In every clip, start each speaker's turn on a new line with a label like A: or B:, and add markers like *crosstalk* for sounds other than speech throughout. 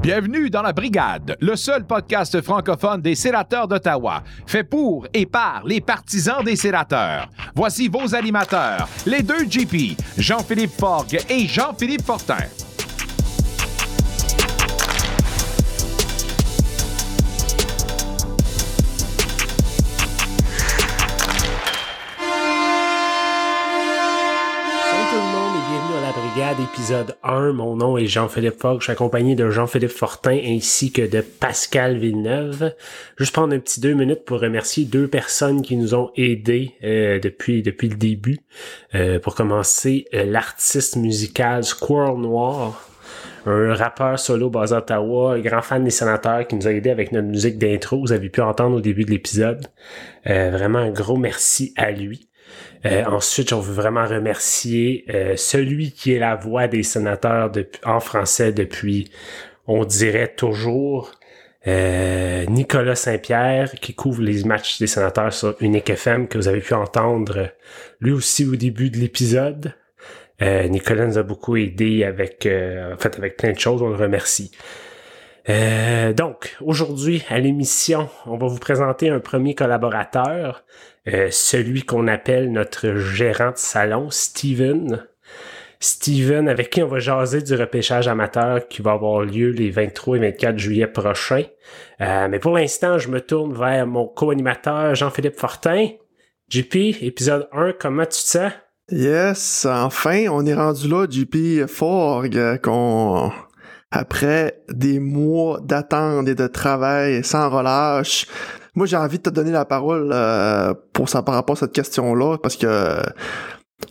A: Bienvenue dans la Brigade, le seul podcast francophone des sénateurs d'Ottawa, fait pour et par les partisans des sénateurs. Voici vos animateurs, les deux GP, Jean-Philippe Forgue et Jean-Philippe Fortin.
B: Épisode 1. Mon nom est Jean-Philippe Fogg. Je suis accompagné de Jean-Philippe Fortin ainsi que de Pascal Villeneuve. Juste prendre un petit deux minutes pour remercier deux personnes qui nous ont aidés euh, depuis depuis le début. Euh, pour commencer, euh, l'artiste musical Squirrel Noir un rappeur solo basé à Ottawa, grand fan des sénateurs qui nous a aidé avec notre musique d'intro, vous avez pu entendre au début de l'épisode. vraiment un gros merci à lui. Euh, ensuite, on veut vraiment remercier euh, celui qui est la voix des sénateurs en français depuis, on dirait toujours, euh, Nicolas Saint-Pierre, qui couvre les matchs des sénateurs sur Unique FM, que vous avez pu entendre lui aussi au début de l'épisode. Nicolas nous a beaucoup aidé avec, en fait, avec plein de choses, on le remercie. Euh, donc, aujourd'hui, à l'émission, on va vous présenter un premier collaborateur, euh, celui qu'on appelle notre gérant de salon, Steven. Steven, avec qui on va jaser du repêchage amateur qui va avoir lieu les 23 et 24 juillet prochains. Euh, mais pour l'instant, je me tourne vers mon co-animateur Jean-Philippe Fortin. JP, épisode 1, comment tu te sens?
C: Yes, enfin, on est rendu là, JP Forg, qu'on après des mois d'attente et de travail sans relâche. Moi, j'ai envie de te donner la parole euh, pour ça par rapport à cette question-là, parce que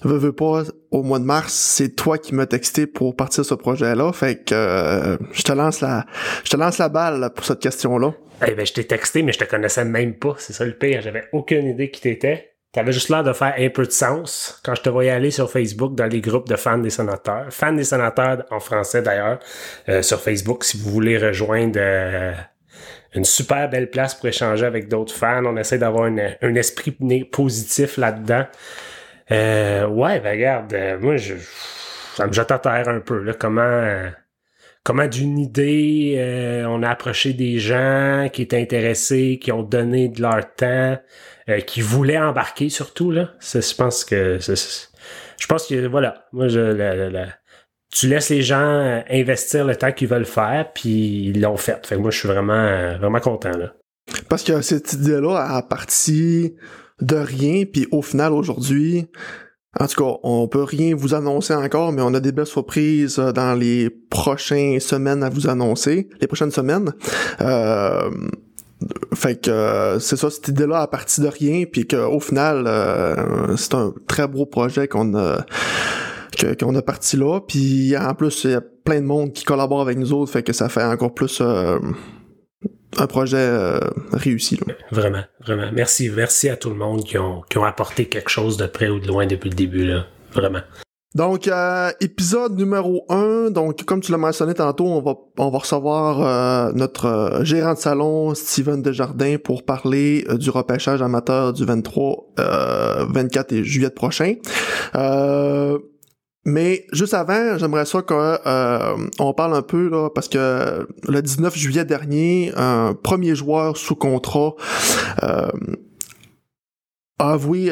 C: veux, veux pas, au mois de mars, c'est toi qui m'as texté pour partir ce projet-là. Fait que euh, je te lance la je te lance la balle pour cette question-là.
B: Eh ben, je t'ai texté, mais je te connaissais même pas. C'est ça le pire. J'avais aucune idée qui t'étais. T'avais juste l'air de faire un peu de sens quand je te voyais aller sur Facebook dans les groupes de fans des sénateurs. Fans des sénateurs en français d'ailleurs, euh, sur Facebook, si vous voulez rejoindre euh, une super belle place pour échanger avec d'autres fans. On essaie d'avoir un esprit positif là-dedans. Euh, ouais, ben regarde, moi je ça me jette à terre un peu. Là, comment comment d'une idée on a approché des gens qui étaient intéressés, qui ont donné de leur temps. Euh, qui voulait embarquer surtout là. je pense que je pense que voilà, moi je tu laisses les gens investir le temps qu'ils veulent faire, puis ils l'ont fait. Fait moi je suis vraiment vraiment content là.
C: Parce que cette idée-là a parti de rien, puis au final aujourd'hui, en tout cas, on peut rien vous annoncer encore, mais on a des belles surprises dans les prochaines semaines à vous annoncer, les prochaines semaines. Euh, fait que euh, c'est ça, cette idée-là à partir de rien, puis qu'au final, euh, c'est un très beau projet qu'on a qu'on a parti là. Puis en plus, il y a plein de monde qui collabore avec nous autres, fait que ça fait encore plus euh, un projet réussi.
B: Vraiment, vraiment. Merci, merci à tout le monde qui ont, qui ont apporté quelque chose de près ou de loin depuis le début. Là. Vraiment.
C: Donc, euh, épisode numéro 1. Donc, comme tu l'as mentionné tantôt, on va, on va recevoir euh, notre euh, gérant de salon, Steven Desjardins, pour parler du repêchage amateur du 23, 24 et juillet prochain. Mais juste avant, j'aimerais ça qu'on on parle un peu, là, parce que le 19 juillet dernier, un premier joueur sous contrat a avoué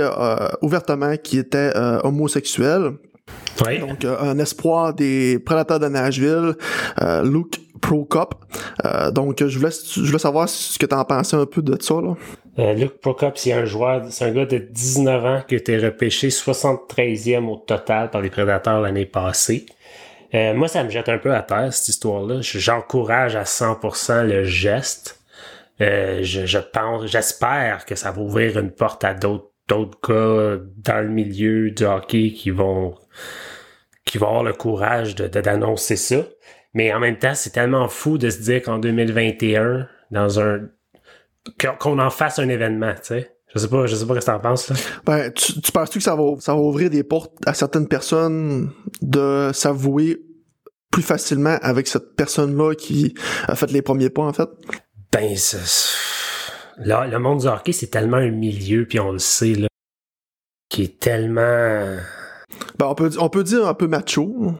C: ouvertement qu'il était homosexuel. Donc, euh, un espoir des prédateurs de Nashville, euh, Luke Prokop. Euh, donc, je voulais, je voulais savoir ce que tu en pensais un peu de ça. Là.
B: Luke Prokop, c'est un joueur, c'est un gars de 19 ans qui a été repêché 73e au total par les prédateurs l'année passée. moi, ça me jette un peu à terre, cette histoire-là. J'encourage à 100% le geste. je, je pense, j'espère que ça va ouvrir une porte à d'autres d'autres gars dans le milieu du hockey qui vont qui vont avoir le courage d'annoncer ça. Mais en même temps, c'est tellement fou de se dire qu'en 2021, dans un qu'on en fasse un événement, tu sais. Je sais pas, je sais pas ce que t'en penses là.
C: Ben, tu, tu penses-tu que ça va ça va ouvrir des portes à certaines personnes de s'avouer plus facilement avec cette personne-là qui a fait les premiers pas en fait?
B: Ben, là, le monde du hockey, c'est tellement un milieu, puis on le sait, là, qui est tellement
C: ben, on peut, on peut dire un peu macho.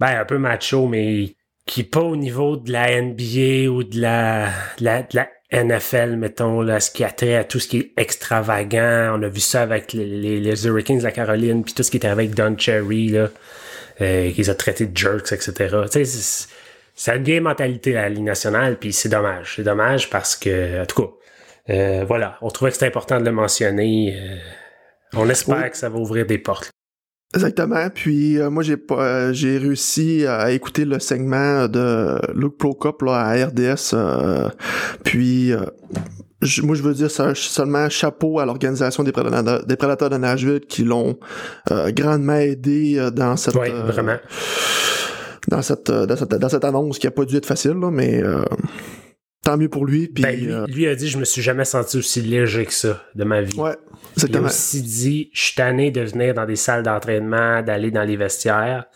B: Ben, un peu macho, mais qui est pas au niveau de la NBA ou de la, de la, de la NFL, mettons, là, ce qui a trait à tout ce qui est extravagant. On a vu ça avec les, les, Hurricanes de la Caroline, puis tout ce qui était avec Don Cherry, là, euh, qu'ils ont traité de jerks, etc. Tu sais, c'est une vieille mentalité à la Ligue nationale, puis c'est dommage. C'est dommage parce que, en tout cas, euh, voilà, on trouvait que c'était important de le mentionner. Euh, on espère que ça va ouvrir des portes.
C: Exactement. Puis euh, moi j'ai pas j'ai réussi à écouter le segment de Luke Prokop là, à RDS. puis moi je veux dire seulement chapeau à l'organisation des prédateurs, des prédateurs de Nashville qui l'ont grandement aidé dans cette
B: oui, vraiment.
C: dans cette, dans cette dans cette annonce qui a pas dû être facile là, mais tant mieux pour lui. Puis,
B: ben, lui, a dit Je me suis jamais senti aussi léger que ça de ma vie.
C: Ouais,
B: Il a aussi dit Je suis tanné de venir dans des salles d'entraînement, d'aller dans les vestiaires,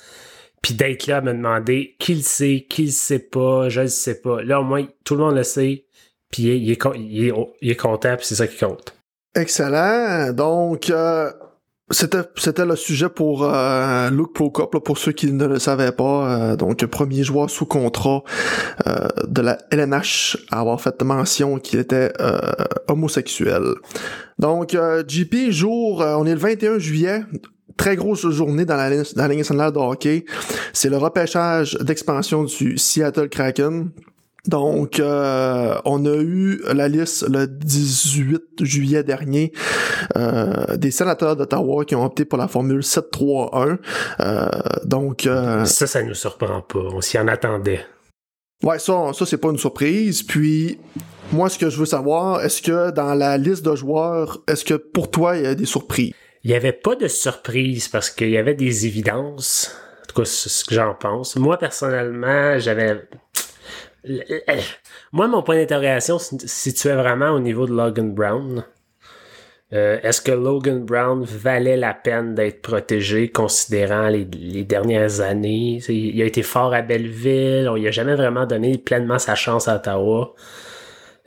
B: puis d'être là à me demander qui le sait, qui le sait pas, je le sais pas. Là, au moins, tout le monde le sait, puis il est, il est, content, puis c'est ça qui compte.
C: Excellent. Donc, euh, c'était, le sujet pour euh, Luke Prokop, pour ceux qui ne le savaient pas. Euh, donc, premier joueur sous contrat euh, de la LNH à avoir fait mention qu'il était euh, homosexuel. Donc, JP, jour, on est le 21 juillet, très grosse journée dans la, dans la Ligue de hockey. C'est le repêchage d'expansion du Seattle Kraken. Donc, euh, on a eu la liste le 18 juillet dernier euh, des sénateurs d'Ottawa qui ont opté pour la formule 7-3-1. Euh, donc,
B: ça, ça nous surprend pas. On s'y en attendait.
C: Ouais, ça, ça c'est pas une surprise. Puis, moi, ce que je veux savoir, est-ce que dans la liste de joueurs, est-ce que pour toi, il y a des surprises?
B: Il y avait pas de surprise parce qu'il y avait des évidences. En tout cas, c'est ce que j'en pense. Moi, personnellement, j'avais moi, mon point d'interrogation se situait vraiment au niveau de Logan Brown. Euh, est-ce que Logan Brown valait la peine d'être protégé considérant les, dernières années? il a été fort à Belleville, on lui a jamais vraiment donné pleinement sa chance à Ottawa.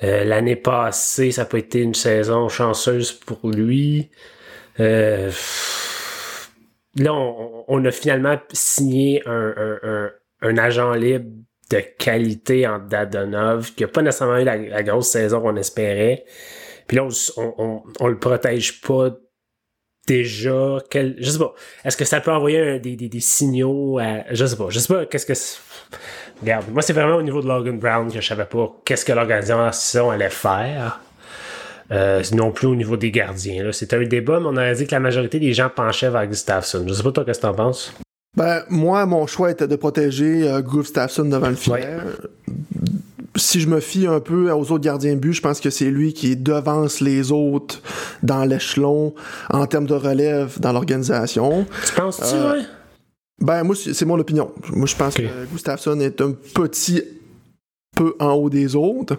B: Euh, l'année passée, ça pas été une saison chanceuse pour lui. Euh, là, on, a finalement signé un agent libre de qualité en Dadonov, qui n'a pas nécessairement eu la, grosse saison qu'on espérait. Puis là, on, on, le protège pas déjà. Je sais pas. Est-ce que ça peut envoyer des, des, signaux à. Je sais pas. Je sais pas qu'est-ce que. Regarde, moi, c'est vraiment au niveau de Logan Brown que je savais pas qu'est-ce que l'organisation allait faire. Euh, non plus au niveau des gardiens. C'était un débat, mais on aurait dit que la majorité des gens penchaient vers Gustafsson. Je sais pas toi, qu'est-ce que t'en penses?
C: Ben, moi, mon choix était de protéger euh, Gustafsson devant le filet. Si je me fie un peu aux autres gardiens de but, je pense que c'est lui qui devance les autres dans l'échelon en termes de relève dans l'organisation.
B: Tu penses-tu, euh,
C: Ben, moi, c'est mon opinion. Moi, je pense que Gustafsson est un petit peu en haut des autres.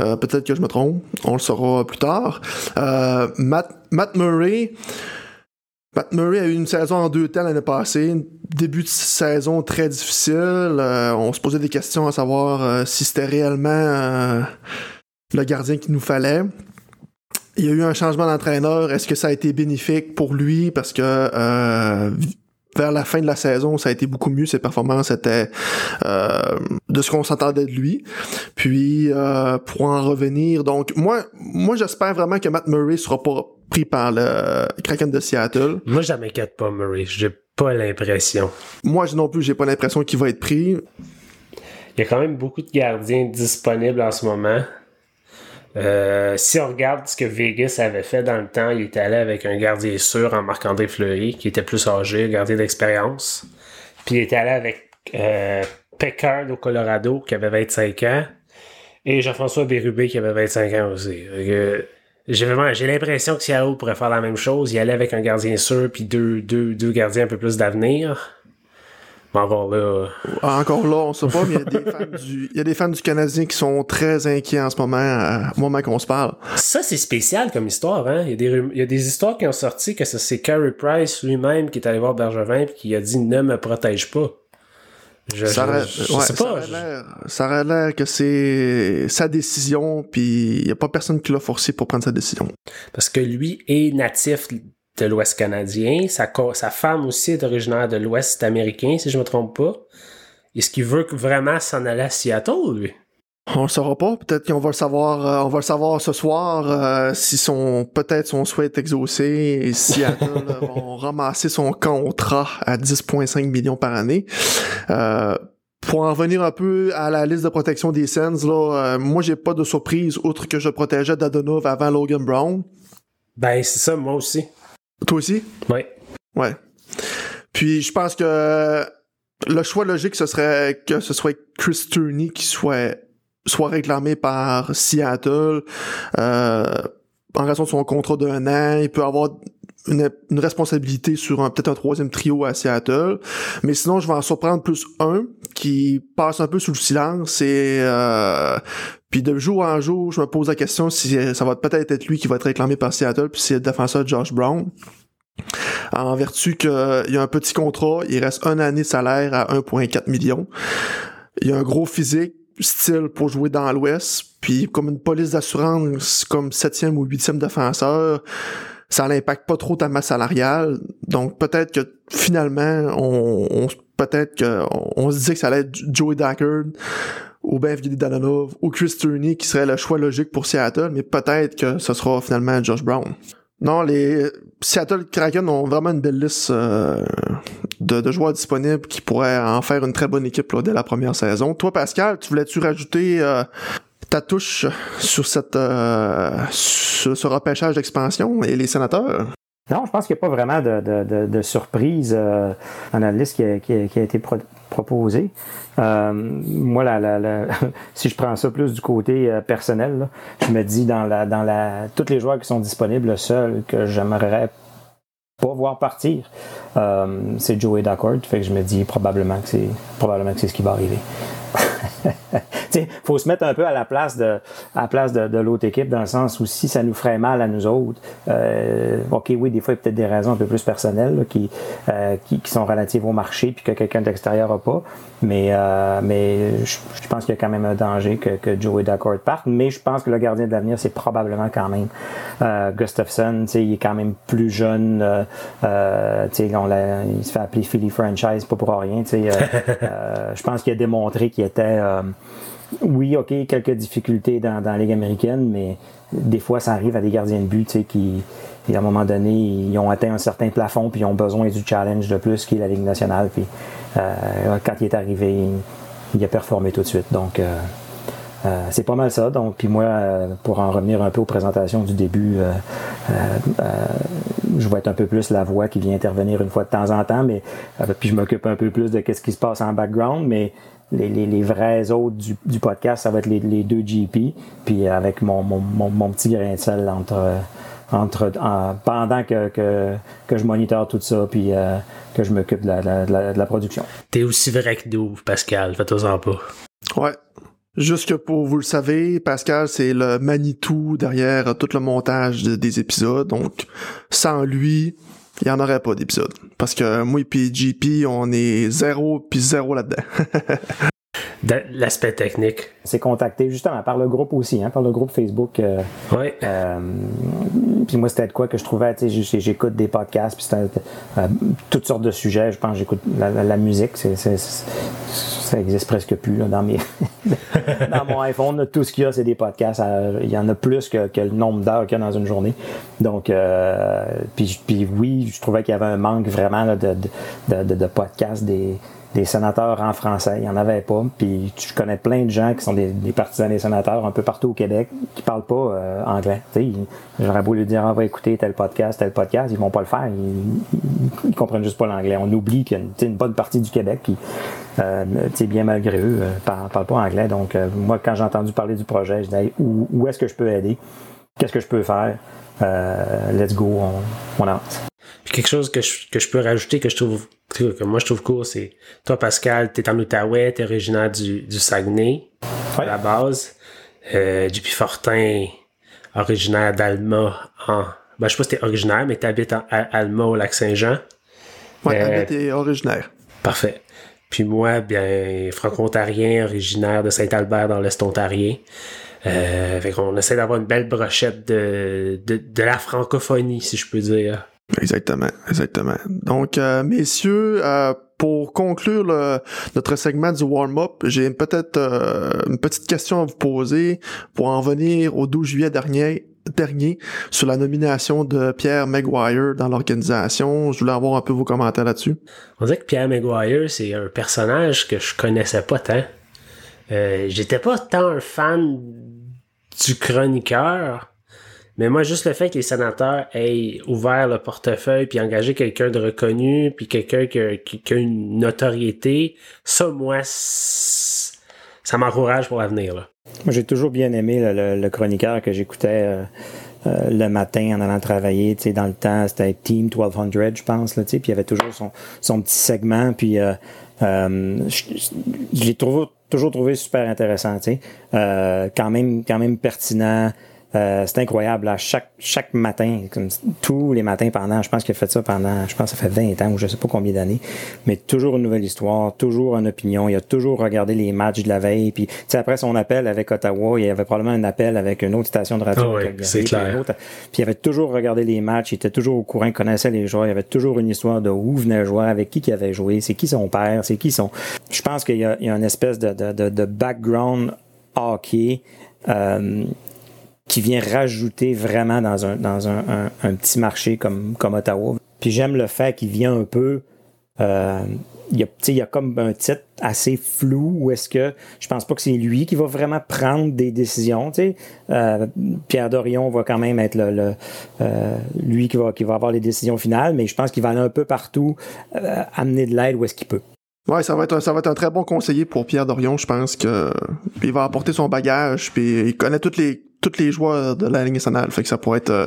C: Euh, peut-être que je me trompe. On le saura plus tard. Euh, Matt, Matt Murray, Pat Murray a eu une saison en deux temps l'année passée, début de saison très difficile. Euh, on se posait des questions à savoir euh, si c'était réellement euh, le gardien qu'il nous fallait. Il y a eu un changement d'entraîneur. Est-ce que ça a été bénéfique pour lui? Parce que vers la fin de la saison, ça a été beaucoup mieux. Ses performances étaient de ce qu'on s'entendait de lui. Puis pour en revenir, donc moi, moi j'espère vraiment que Matt Murray sera pas pris par le Kraken de Seattle.
B: Moi, je m'inquiète pas, Murray. J'ai pas l'impression.
C: Moi non plus, j'ai pas l'impression qu'il va être pris.
B: Il y a quand même beaucoup de gardiens disponibles en ce moment. Euh, si on regarde ce que Vegas avait fait dans le temps, il était allé avec un gardien sûr en Marc-André Fleury, qui était plus âgé, gardien d'expérience. Puis il était allé avec euh, au Colorado, qui avait 25 ans, et Jean-François Bérubé, qui avait 25 ans aussi. J'ai vraiment, j'ai l'impression que Seattle pourrait faire la même chose, y aller avec un gardien sûr puis deux, deux, deux gardiens un peu plus d'avenir. Mais encore là.
C: Encore là, on sait pas, mais il y, a des fans *laughs* du, il y a des fans du Canadien qui sont très inquiets en ce moment, au moment qu'on se parle.
B: Ça, c'est spécial comme histoire, hein. Il y a des, il y a des histoires qui ont sorti que c'est Carey Price lui-même qui est allé voir Bergevin et qui a dit ne me protège pas
C: ça, aurait, ça, l'air que c'est sa décision, puis il n'y a pas personne qui l'a forcé pour prendre sa décision.
B: Parce que lui est natif de l'Ouest canadien, sa, sa femme aussi est originaire de l'Ouest américain, si je me trompe pas. est-ce qu'il veut vraiment s'en aller à Seattle, lui?
C: On le saura pas. Peut-être qu'on va le savoir. Euh, on va le savoir ce soir euh, si son peut-être son souhait est exaucé et si Seattle *laughs* vont ramasser son contrat à 10,5 millions par année. Euh, pour en revenir un peu à la liste de protection des Sens, là, moi j'ai pas de surprise outre que je protégeais Dadonov avant Logan Brown.
B: Ben c'est ça, moi aussi.
C: Toi aussi?
B: Oui.
C: Ouais. Puis je pense que le choix logique, ce serait que ce soit Chris Turney qui soit soit réclamé par Seattle euh, en raison de son contrat d'un an. Il peut avoir une, responsabilité sur peut-être un troisième trio à Seattle. Mais sinon, je vais en surprendre plus un qui passe un peu sous le silence et euh, puis de jour en jour, je me pose la question si ça va peut-être être lui qui va être réclamé par Seattle, puis c'est le défenseur Josh Brown. En vertu qu'il y a un petit contrat, il reste un année de salaire à 1,4 million. Il y a un gros physique, style pour jouer dans l'Ouest, puis comme une police d'assurance comme septième ou huitième défenseur, ça n'impacte pas trop ta masse salariale. Donc peut-être que finalement, on, peut-être que on, se disait que ça allait être Joey Dackard ou Ben Danonov ou Chris Turney qui serait le choix logique pour Seattle, mais peut-être que ce sera finalement Josh Brown. Non, les Seattle Kraken ont vraiment une belle liste euh, de, joueurs disponibles qui pourraient en faire une très bonne équipe dès la première saison. Toi, Pascal, tu voulais-tu rajouter euh, ta touche sur euh, ce repêchage d'expansion et les sénateurs?
D: Non, je pense qu'il n'y a pas vraiment de, surprise dans la liste qui a, qui a proposée. Euh, moi, la, *laughs* si je prends ça plus du côté euh, personnel, je me dis dans la dans la tous les joueurs qui sont disponibles, le seul que j'aimerais pas voir partir, euh, c'est Joey D'accord. Fait que je me dis probablement que c'est probablement que c'est ce qui va arriver. *laughs* Il faut se mettre un peu à la place de, à la place de, l'autre équipe dans le sens où si ça nous ferait mal à nous autres, euh, ok, oui, des fois il y a peut-être des raisons un peu plus personnelles qui, euh, qui, qui, sont relatives au marché puis que quelqu'un d'extérieur a pas. Mais, euh, mais je, pense qu'il y a quand même un danger que, que Joey D'accord parte. Mais je pense que le gardien de l'avenir, c'est probablement quand même Gustafsson. Il est quand même plus jeune. On il se fait appeler Philly Franchise, pas pour rien. *laughs* je pense qu'il a démontré qu'il était oui, OK, quelques difficultés dans, la Ligue américaine, mais des fois, ça arrive à des gardiens de but qui, à un moment donné, ils ont atteint un certain plafond, puis ils ont besoin du challenge de plus qui est la Ligue nationale. Puis euh, quand il est arrivé, il, a performé tout de suite. Donc, euh, euh, c'est pas mal ça. Donc, puis moi, pour en revenir un peu aux présentations du début, je vais être un peu plus la voix qui vient intervenir une fois de temps en temps, mais puis je m'occupe un peu plus de ce qui se passe en background, mais les, les, les, vrais autres du, du, podcast, ça va être les, les deux GP, puis avec mon, mon, mon, petit grain de sel entre, entre pendant que, que, que, je moniteur tout ça, puis euh, que je m'occupe de la, de, la, de la, production.
B: T'es aussi vrai que nous, Pascal, fais-toi-en pas.
C: Ouais. Juste que pour vous le savez, Pascal, c'est le Manitou derrière tout le montage des épisodes. Donc, sans lui, il n'y en aurait pas d'épisode. Parce que moi et JP, on est zéro puis zéro là-dedans. *laughs*
B: L'aspect technique.
D: C'est contacté justement par le groupe aussi, hein, par le groupe Facebook. Euh,
B: oui.
D: Euh, puis moi, c'était de quoi que je trouvais, tu sais, j'écoute des podcasts, puis c'était euh, toutes sortes de sujets. Je pense j'écoute la, musique, c'est, ça existe presque plus là, dans mes *laughs* dans mon iPhone. tout ce qu'il y a, c'est des podcasts. Il y en a plus que, que le nombre d'heures qu'il y a dans une journée. Donc, puis, puis oui, je trouvais qu'il y avait un manque vraiment là, de, de, de, de podcasts des des sénateurs en français. Il n'y en avait pas. Puis je connais plein de gens qui sont des, partisans des sénateurs un peu partout au Québec qui parlent pas euh, anglais. J'aurais beau lui dire on va écouter tel podcast, tel podcast, ils vont pas le faire. Ils, comprennent juste pas l'anglais. On oublie qu'il y a une, bonne partie du Québec qui, euh, bien malgré eux, euh, parle, pas anglais. Donc euh, moi, quand j'ai entendu parler du projet, je disais où est-ce que je peux aider? Qu'est-ce que je peux faire? let's go, on, on avance.
B: Puis quelque chose que je, que je peux rajouter que je trouve que moi je trouve cool, c'est toi Pascal, t'es en Outaouais, t'es originaire du, du Saguenay à la base. Euh, JP Fortin, originaire d'Alma en. Ben, je sais pas si t'es originaire, mais t'habites en Alma au lac Saint-Jean.
C: Ouais, euh, t'es originaire.
B: Parfait. Puis moi, bien, franco-ontarien, originaire de Saint-Albert dans l'Est ontarien. Euh, fait qu'on essaie d'avoir une belle brochette de, de, de la francophonie, si je peux dire.
C: Exactement, exactement. Donc, euh, messieurs, euh, pour conclure notre segment du warm-up, j'ai peut-être euh, une petite question à vous poser pour en venir au 12 juillet dernier, dernier sur la nomination de Pierre Maguire dans l'organisation. Je voulais avoir un peu vos commentaires là-dessus.
B: On dirait que Pierre Maguire, c'est un personnage que je connaissais pas tant. Euh, J'étais pas tant un fan du chroniqueur, mais moi, juste le fait que les sénateurs aient ouvert le portefeuille puis engagé quelqu'un de reconnu puis quelqu'un qui, a une notoriété, ça, moi, ça m'encourage pour l'avenir.
D: Moi, j'ai toujours bien aimé le, chroniqueur que j'écoutais euh, euh, le matin en allant travailler. Tu sais, dans le temps, c'était Team 1200, je pense. Là, tu sais, puis il y avait toujours son, petit segment. Puis euh, je, l'ai toujours trouvé super intéressant. Tu sais, quand même, quand même pertinent. Euh, c'est incroyable. À chaque, chaque matin, comme tous les matins pendant, je pense qu'il a fait ça pendant, je pense que ça fait 20 ans ou je sais pas combien d'années, mais toujours une nouvelle histoire, toujours une opinion. Il a toujours regardé les matchs de la veille. Puis, après son appel avec Ottawa, il y avait probablement un appel avec une autre station de radio.
B: Ah c'est clair.
D: Puis il avait toujours regardé les matchs, il était toujours au courant, il connaissait les joueurs, il y avait toujours une histoire de où venait jouer, avec qui qui avait joué, c'est qui son père, c'est qui son. Je pense qu'il y, a, une espèce de, de, de, background hockey. Euh, qui vient rajouter vraiment dans un, dans un, un, petit marché comme, comme Ottawa. Puis j'aime le fait qu'il vient un peu. Euh, il, y a, comme un titre assez flou où est-ce que je pense pas que c'est lui qui va vraiment prendre des décisions. Euh, Pierre Dorion va quand même être le, euh, lui qui va, qui va avoir les décisions finales, mais je pense qu'il va aller un peu partout, amener de l'aide où est-ce qu'il peut.
C: Ouais, ça va être un, ça va être un très bon conseiller pour Pierre Dorion. Je pense que il va apporter son bagage, puis il connaît toutes les tous les joueurs de la ligne nationale. Fait que ça pourrait être euh,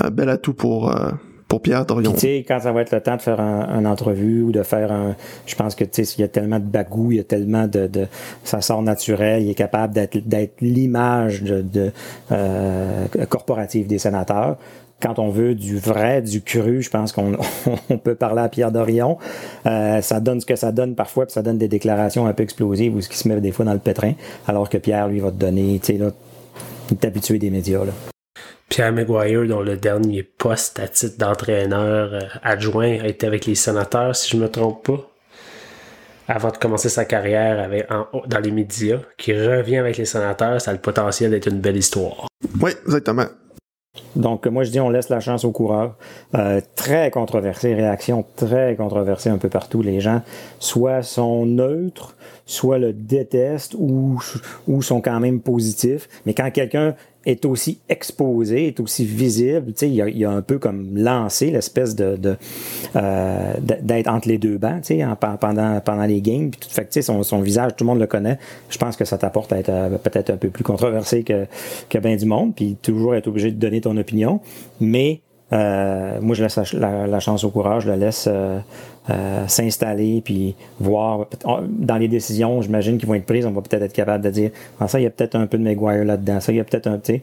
C: un bel atout pour, euh, pour Pierre Dorion.
D: Tu sais, quand ça va être le temps de faire un, entrevue ou de faire un. Je pense que, tu sais, il y a tellement de bagou, il y a tellement de, de. Ça sort naturel, il est capable d'être, d'être l'image de, de euh, corporative des sénateurs quand on veut du vrai, du cru, je pense qu'on *laughs* on peut parler à Pierre Dorion. Ça donne ce que ça donne parfois, puis ça donne des déclarations un peu explosives ou ce qui se met des fois dans le pétrin, alors que Pierre, lui, va te donner, tu sais, là, il est habitué des médias. Là.
B: Pierre Maguire, dont le dernier poste à titre d'entraîneur euh, adjoint a été avec les sénateurs, si je ne me trompe pas, avant de commencer sa carrière avec, dans les médias, qui revient avec les sénateurs, ça a le potentiel d'être une belle histoire.
C: Oui, exactement.
D: Donc, moi, je dis, on laisse la chance aux coureurs. Euh, très controversé, réaction très controversée un peu partout. Les gens, soit sont neutres, soit le détestent ou, ou sont quand même positifs. Mais quand quelqu'un est aussi exposé, est aussi visible. Tu sais, il, y a, un peu comme lancé l'espèce de, euh, d'être entre les deux bancs, tu sais, pendant, pendant les games. Puis tout fait, tu sais, son, son, visage, tout le monde le connaît. Je pense que ça t'apporte à être euh, peut-être un peu plus controversé que, que bien du monde, puis toujours être obligé de donner ton opinion. Mais euh, moi, je laisse la, chance au courage, je le laisse euh, s'installer, puis voir. Dans les décisions, j'imagine qu'ils vont être prises, on va peut-être être capable de dire ah, ça, il y a peut-être un peu de Maguire là-dedans, ça, il y a peut-être un petit.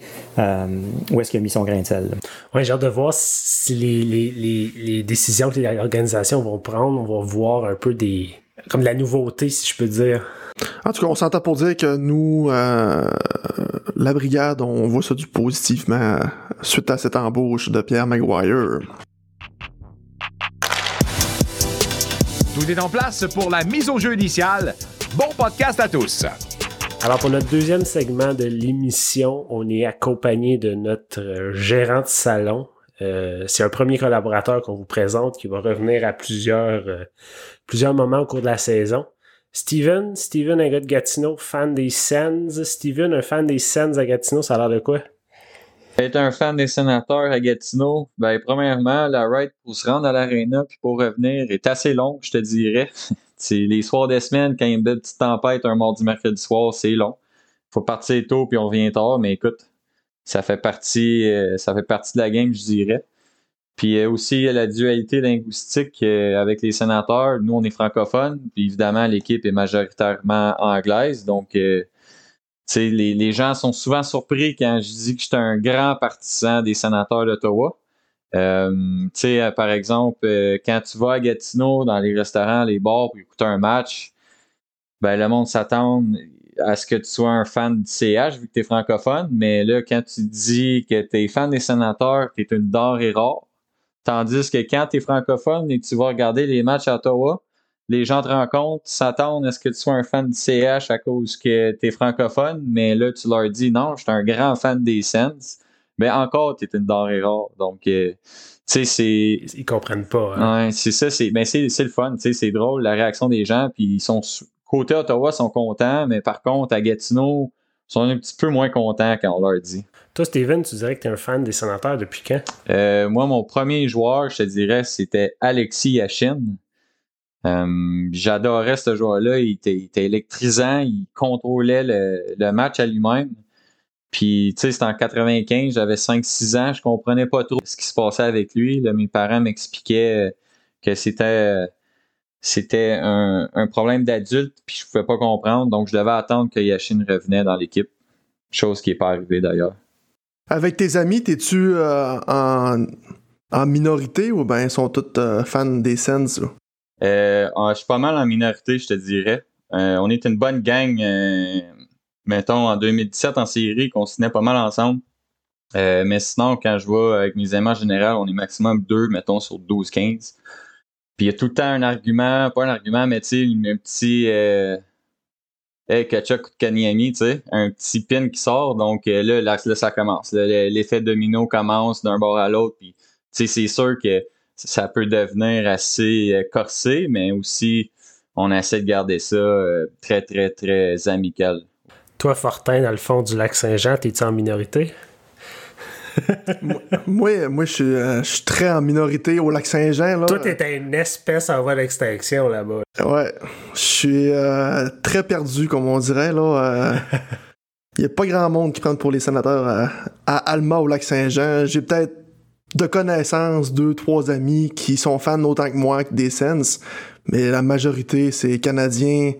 D: où est-ce qu'il a mis son grain de sel?
B: Oui, j'ai hâte de voir si les, les, les, décisions que les organisations vont prendre, on va voir un peu des. comme de la nouveauté, si je peux dire.
C: En tout cas, on s'entend pour dire que nous, la brigade, on voit ça du positivement suite à cette embauche de Pierre Maguire.
A: Tout est en place pour la mise au jeu initiale. Bon podcast à tous.
B: Alors pour notre deuxième segment de l'émission, on est accompagné de notre gérant de salon. Euh, c'est un premier collaborateur qu'on vous présente qui va revenir à plusieurs, euh, plusieurs moments au cours de la saison. Steven, Steven, un gars de Gatineau, fan des Sens. Steven, un fan des Sens à Gatineau, ça a l'air de quoi?
E: Être un fan des sénateurs à Gatineau, ben, premièrement, la ride pour se rendre à l'aréna puis pour revenir est assez longue, je te dirais. *laughs* c'est les soirs des semaines, quand il y a une petite tempête un mardi, mercredi soir, c'est long. Faut partir tôt puis on revient tard, mais écoute, ça fait partie, euh, ça fait partie de la game, je dirais. Puis euh, aussi la dualité linguistique euh, avec les sénateurs. Nous, on est francophones, puis évidemment, l'équipe est majoritairement anglaise. Donc, euh, les, les gens sont souvent surpris quand je dis que je suis un grand partisan des sénateurs d'Ottawa. Euh, par exemple, quand tu vas à Gatineau, dans les restaurants, les bars, pour écouter un match, ben, le monde s'attend à ce que tu sois un fan du CH, vu que tu es francophone. Mais là, quand tu dis que tu es fan des sénateurs, tu es une et rare Tandis que quand tu es francophone et tu vas regarder les matchs à Ottawa, les gens te rencontrent, s'attendent à ce que tu sois un fan du CH à cause que tu es francophone, mais là, tu leur dis non, je suis un grand fan des Sens. Mais encore, tu es une denrée rare. Donc, euh, tu sais, c'est.
B: Ils comprennent pas. Hein.
E: Ouais, c'est ça, c'est ben c'est le fun, tu sais, c'est drôle, la réaction des gens, puis ils sont. Côté Ottawa, sont contents, mais par contre, à Gatineau, ils sont un petit peu moins contents quand on leur dit.
B: Toi, Steven, tu dirais que tu es un fan des sénateurs depuis quand?
E: Euh, moi, mon premier joueur, je te dirais, c'était Alexis Yachin. Euh, J'adorais ce joueur-là. Il était, électrisant. Il contrôlait le, match à lui-même. Puis, tu sais, c'était en 95. J'avais 5-6 ans. Je comprenais pas trop ce qui se passait avec lui. Mes parents m'expliquaient que c'était c'était un, problème d'adulte, puis je pouvais pas comprendre. Donc, je devais attendre que Yashin revenait dans l'équipe. Chose qui n'est pas arrivée d'ailleurs.
C: Avec tes amis, t'es-tu euh, en, minorité ou ils sont tous euh, fans des Sens?
E: Euh, ah, je suis pas mal en minorité, je te dirais. on est une bonne gang, mettons, en 2017 en série, qu'on se pas mal ensemble. mais sinon, quand je vais avec mes en général, on est maximum deux, mettons, sur 12-15. Puis il y a tout le temps un argument, pas un argument, mais tu sais, un petit hey, Kachuk Kanyami, tu sais, un petit pin qui sort. Donc euh, là, là, ça commence. L'effet domino commence d'un bord à l'autre. Puis, tu sais, c'est sûr que ça peut devenir assez euh, corsé, mais aussi, on essaie de garder ça euh, très, très, très amical.
B: Toi, Fortin, dans le fond du lac Saint-Jean, t'es-tu en minorité? *laughs*
C: moi, moi euh, je suis, très en minorité au lac Saint-Jean.
B: Toi, t'es une espèce en voie d'extinction là-bas.
C: Ouais, je suis euh, très perdu, comme on dirait. là. *laughs* Il euh. n'y a pas grand monde qui prend pour les sénateurs à, Alma au lac Saint-Jean. J'ai peut-être de connaissances deux, trois amis qui sont fans autant que moi des Sens, mais la majorité, c'est Canadiens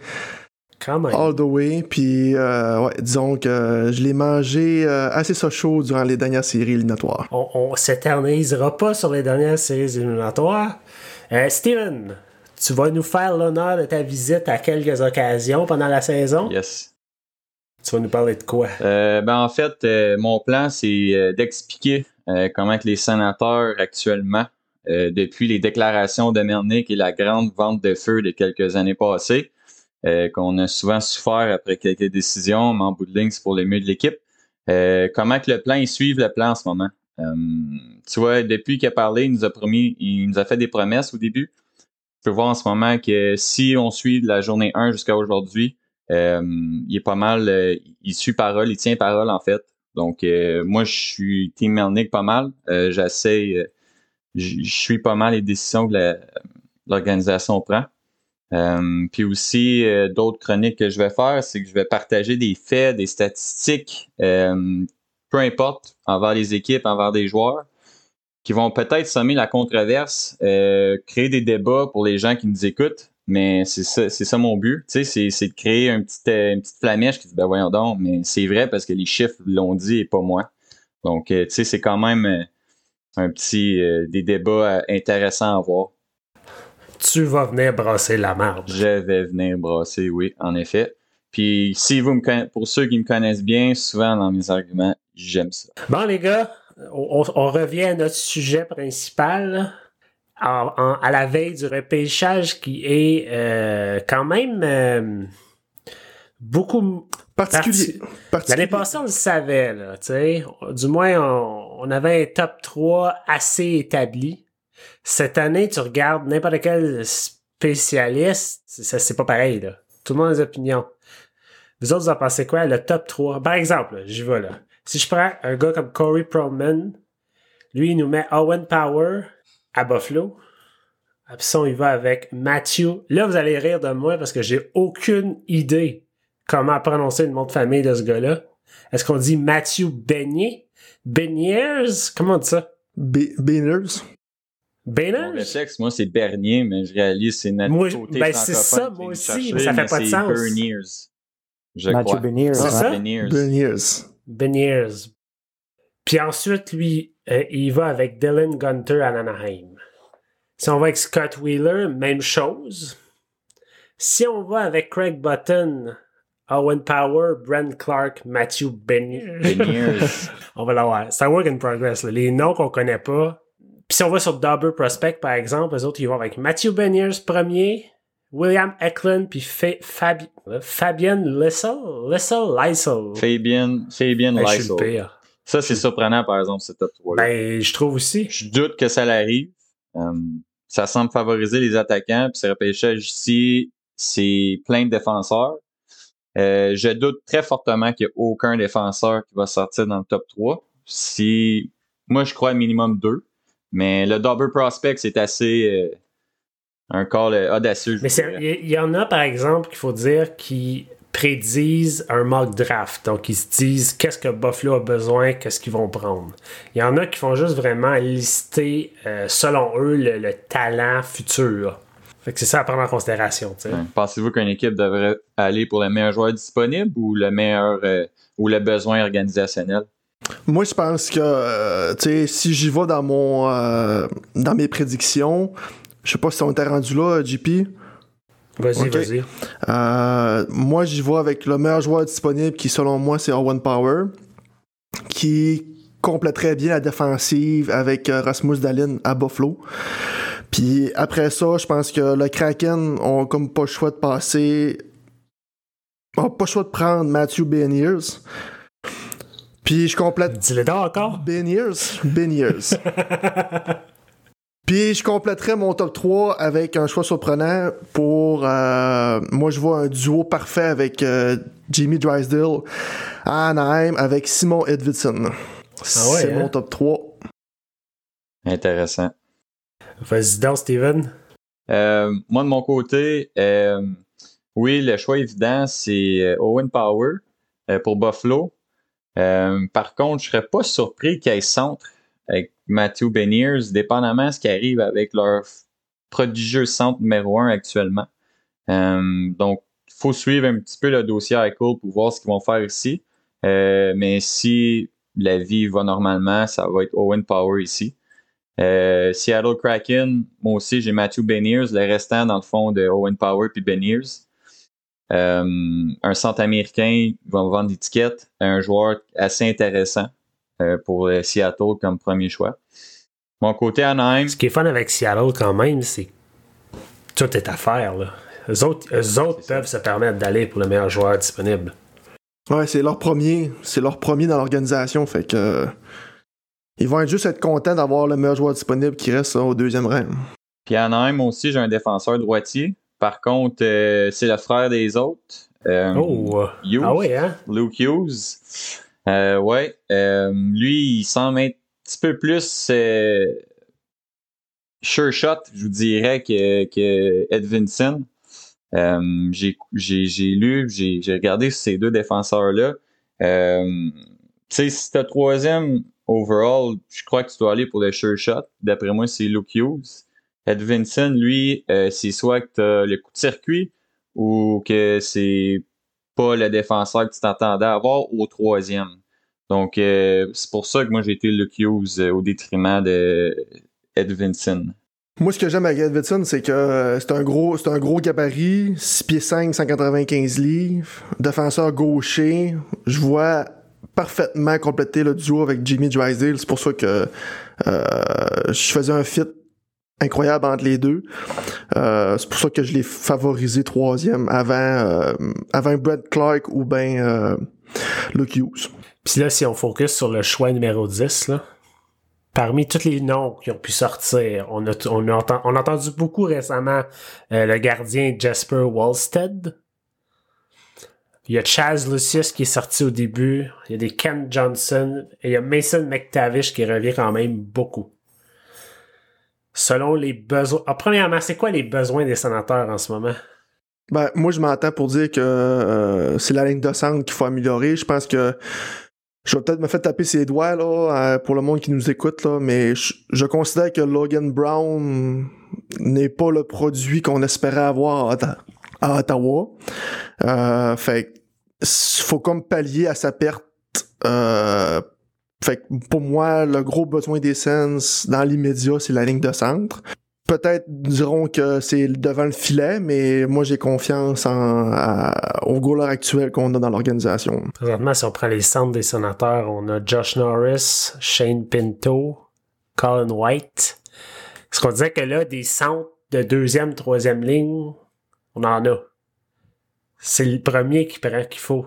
C: All the way. Puis, euh, ouais, disons que je l'ai mangé euh, assez ça chaud durant les dernières séries éliminatoires.
B: On, on s'éternisera pas sur les dernières séries éliminatoires. Euh, Steven, tu vas nous faire l'honneur de ta visite à quelques occasions pendant la saison.
E: Yes.
B: Tu vas nous parler de quoi?
E: ben en fait, mon plan, c'est d'expliquer comment que les sénateurs actuellement, depuis les déclarations de Mernick et la grande vente de feu de quelques années passées, euh, qu'on a souvent souffert après quelques décisions, mais en bout de ligne, c'est pour le mieux de l'équipe. Euh, comment que le plan, ils suivent le plan en ce moment? Euh, tu vois, depuis qu'il a parlé, il nous a promis, il nous a fait des promesses au début. Tu peux voir en ce moment que si on suit de la journée 1 jusqu'à aujourd'hui, il est pas mal, il suit parole, il tient parole en fait. Donc moi, je suis Team Melnick pas mal. J'essaie, je suis pas mal les décisions que l'organisation prend. Euh, puis aussi, euh, d'autres chroniques que je vais faire, c'est que je vais partager des faits, des statistiques, euh, peu importe, envers les équipes, envers des joueurs, qui vont peut-être sommer la controverse, créer des débats pour les gens qui nous écoutent. Mais c'est ça, c'est ça mon but. Tu sais, c'est, de créer un petit, une petite flamèche qui dit, ben voyons donc, mais c'est vrai parce que les chiffres l'ont dit et pas moi. Donc, tu sais, c'est quand même un petit, des débats intéressants à voir
B: tu vas venir brasser la marde.
E: Je vais venir brasser, oui, en effet. Puis si vous me pour ceux qui me connaissent bien, souvent dans mes arguments, j'aime ça.
B: Bon les gars, on, revient à notre sujet principal. À la veille du repêchage qui est euh, quand même euh, beaucoup
C: particulier.
B: L'année passée, on le savait, là, du moins on, on, avait un top 3 assez établi. Cette année, tu regardes n'importe quel spécialiste, ça c'est pas pareil, là. Tout le monde a des opinions. Vous autres, vous en pensez quoi? Le top 3. Par exemple, j'y vais là. Si je prends un gars comme Corey Perlman, lui, il nous met Owen Power à Buffalo. Ça, il va avec Matthew. Là, vous allez rire de moi parce que j'ai aucune idée comment prononcer le nom de famille de ce gars-là. Est-ce qu'on dit Matthew Beignet? Beniers? Comment on dit ça?
C: Beniers?
B: Bénin?
E: Le sexe, moi, c'est Bernier, mais je réalise c'est notre
B: moi, côté ben, c'est ça, moi aussi, mais ça fait pas de sens.
E: Berniers. Je
D: Matthew. Beniers.
B: C'est ça?
C: Beniers.
B: Beniers. Puis ensuite, lui, euh, il va avec Dylan Gunter à Anaheim. Si on va avec Scott Wheeler, même chose. Si on va avec Craig Button, Owen Power, Brent Clark, Matthew Beniers. *laughs* On va l'avoir. C'est un work in progress. Là. Les noms qu'on connaît pas, puis si on va sur Double Prospect, par exemple, les autres, ils vont avec Matthew Beniers premier, William Eklund, puis Fabi Fabian Lissel, Lissel, Lysel.
E: Fabian, Fabian Lysel. Ça, c'est surprenant, par exemple, ce top 3
B: Ben, je trouve aussi.
E: Je doute que ça l'arrive. Euh, ça semble favoriser les attaquants, puis ce repêchage ici, c'est plein de défenseurs. Euh, je doute très fortement qu'il n'y ait aucun défenseur qui va sortir dans le top 3. Si moi je crois minimum deux, mais le double prospect c'est assez euh, un call euh, audacieux.
B: Mais il y, y en a, par exemple, qu'il faut dire, qui prédisent un mock draft. Donc, ils se disent qu'est-ce que Buffalo a besoin, qu'est-ce qu'ils vont prendre? Il y en a qui font juste vraiment lister, euh, selon eux, le, le talent futur. Fait que c'est ça à prendre en considération.
E: Ouais. Pensez-vous qu'une équipe devrait aller pour le meilleur joueur disponible ou le meilleur euh, ou le besoin organisationnel?
C: Moi, je pense que, euh, tu sais, si j'y vais dans mon, euh, dans mes prédictions, je sais pas si on était rendu là, JP.
B: Vas-y, vas-y.
C: Euh, moi, j'y vais avec le meilleur joueur disponible qui, selon moi, c'est Owen Power, qui compléterait bien la défensive avec euh, Rasmus Dalin à Buffalo. Puis après ça, je pense que le Kraken ont comme pas le choix de passer. ont pas le choix de prendre Matthew Beniers. Puis je complète
B: Dis-le encore.
C: Beniers. Beniers. *laughs* Puis je compléterai mon top 3 avec un choix surprenant pour. euh, moi, je vois un duo parfait avec euh, Jimmy Drysdale à Anaheim avec Simon Edvidson. C'est
B: hein?
C: mon top 3.
E: Intéressant.
B: Vas-y donc, Steven.
E: Euh, moi, de mon côté, euh, oui, le choix évident, c'est Owen Power euh, pour Buffalo. Euh, par contre, je serais pas surpris qu'il y ait centre avec Matthew Beniers, dépendamment de ce qui arrive avec leur prodigieux centre numéro un actuellement. Euh, donc, il faut suivre un petit peu le dossier Eichel pour voir ce qu'ils vont faire ici. Euh, mais si la vie va normalement, ça va être Owen Power ici. Euh, Seattle Kraken, moi aussi, j'ai Matthew Beniers, le restant, dans le fond, de Owen Power puis Beniers. Un centre américain, ils vont vendre l'étiquette. Un joueur assez intéressant pour euh, Seattle comme premier choix. Mon côté Anaheim,
B: Ce qui est fun avec Seattle quand même, c'est que tout est à faire. Là. Eux autres, eux autres peuvent se permettre d'aller pour le meilleur joueur disponible.
C: Ouais, c'est leur premier. C'est leur premier dans l'organisation. Fait que. euh, ils vont être juste être contents d'avoir le meilleur joueur disponible qui reste là, au deuxième rang.
E: puis Anaheim aussi, j'ai un défenseur droitier. Par contre, euh, c'est le frère des autres. Euh,
B: Oh!
E: Hughes.
B: Ah oui, hein?
E: Luke Hughes. Euh, ouais. euh, lui, il semble un petit peu plus euh, sure shot, je vous dirais, que, que Edvinson. Euh, j'ai, lu, j'ai, regardé ces deux défenseurs-là. Euh, tu sais, si t'as troisième overall, je crois que tu dois aller pour le sure shot. D'après moi, c'est Luke Hughes. Edvinson, lui, euh, c'est soit que t'as le coup de circuit ou que c'est pas le défenseur que tu t'attendais à avoir au troisième. Donc, euh, c'est pour ça que moi, j'ai été Luke euh, au détriment de Edvinson.
C: Moi, ce que j'aime avec Edvidson, c'est que euh, c'est un gros, c'est un gros gabarit, 6 pieds 5, 195 livres, défenseur gaucher. Je vois parfaitement compléter le duo avec Jimmy Drysdale. C'est pour ça que je faisais un fit incroyable entre les deux. Euh, c'est pour ça que je l'ai favorisé troisième avant, euh, avant Brett Clark ou ben euh, Hughes.
B: Puis là, si on focus sur le choix numéro 10, là, parmi tous les noms qui ont pu sortir, on a, on a, enten- on a entendu beaucoup récemment euh, le gardien Jasper Wallstead. Il y a Chaz Lucius qui est sorti au début. Il y a des Ken Johnson. Et il y a Mason McTavish qui revient quand même beaucoup. Selon les besoins. Ah, premièrement, c'est quoi les besoins des sénateurs en ce moment?
C: Ben, moi, je m'entends pour dire que euh, c'est la ligne de centre qu'il faut améliorer. Je pense que je vais peut-être me faire taper ses doigts là, euh, pour le monde qui nous écoute, là, mais je, considère que Logan Brown n'est pas le produit qu'on espérait avoir à, Otta- à Ottawa. Euh, fait faut comme pallier à sa perte. Euh, fait que pour moi, le gros besoin des Sens dans l'immédiat, c'est la ligne de centre peut-être diront que c'est devant le filet, mais moi j'ai confiance en, à- au actuel qu'on a dans l'organisation.
B: Présentement, si on prend les centres des sénateurs, on a Josh Norris, Shane Pinto, Colin White, Est-ce qu'on disait que là, des centres de deuxième, troisième ligne, on en a. C'est le premier qui prend qu'il faut.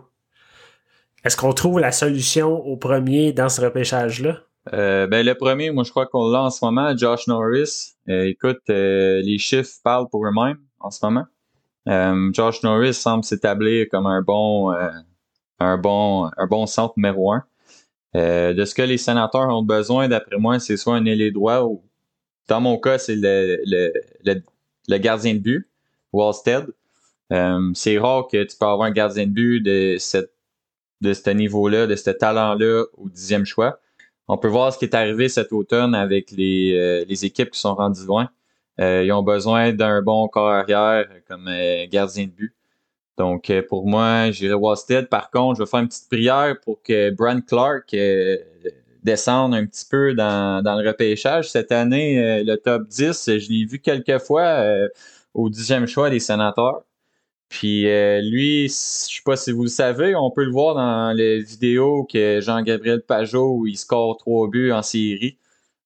B: Est-ce qu'on trouve la solution au premier dans ce repêchage-là?
E: Euh, ben, le premier, moi, je crois qu'on l'a en ce moment, Josh Norris. Euh, écoute, euh, les chiffres parlent pour eux-mêmes en ce moment. Josh Norris semble s'établir comme un bon, un bon, un bon centre numéro un. de ce que les sénateurs ont besoin, d'après moi, c'est soit un ailier droit ou, dans mon cas, c'est le, le, gardien de but, Wallstead. c'est rare que tu peux avoir un gardien de but de cette de ce niveau-là, de ce talent-là au dixième choix. On peut voir ce qui est arrivé cet automne avec les, euh, les équipes qui sont rendues loin. Euh, ils ont besoin d'un bon corps arrière comme euh, gardien de but. Donc, pour moi, j'irai Wallstead. Par contre, je vais faire une petite prière pour que Brent Clark descende un petit peu dans, dans le repêchage. Cette année, le top 10, je l'ai vu quelques fois au dixième choix des sénateurs. Puis euh, lui, je sais pas si vous le savez, on peut le voir dans les vidéos que Jean-Gabriel Pajot il score trois buts en série.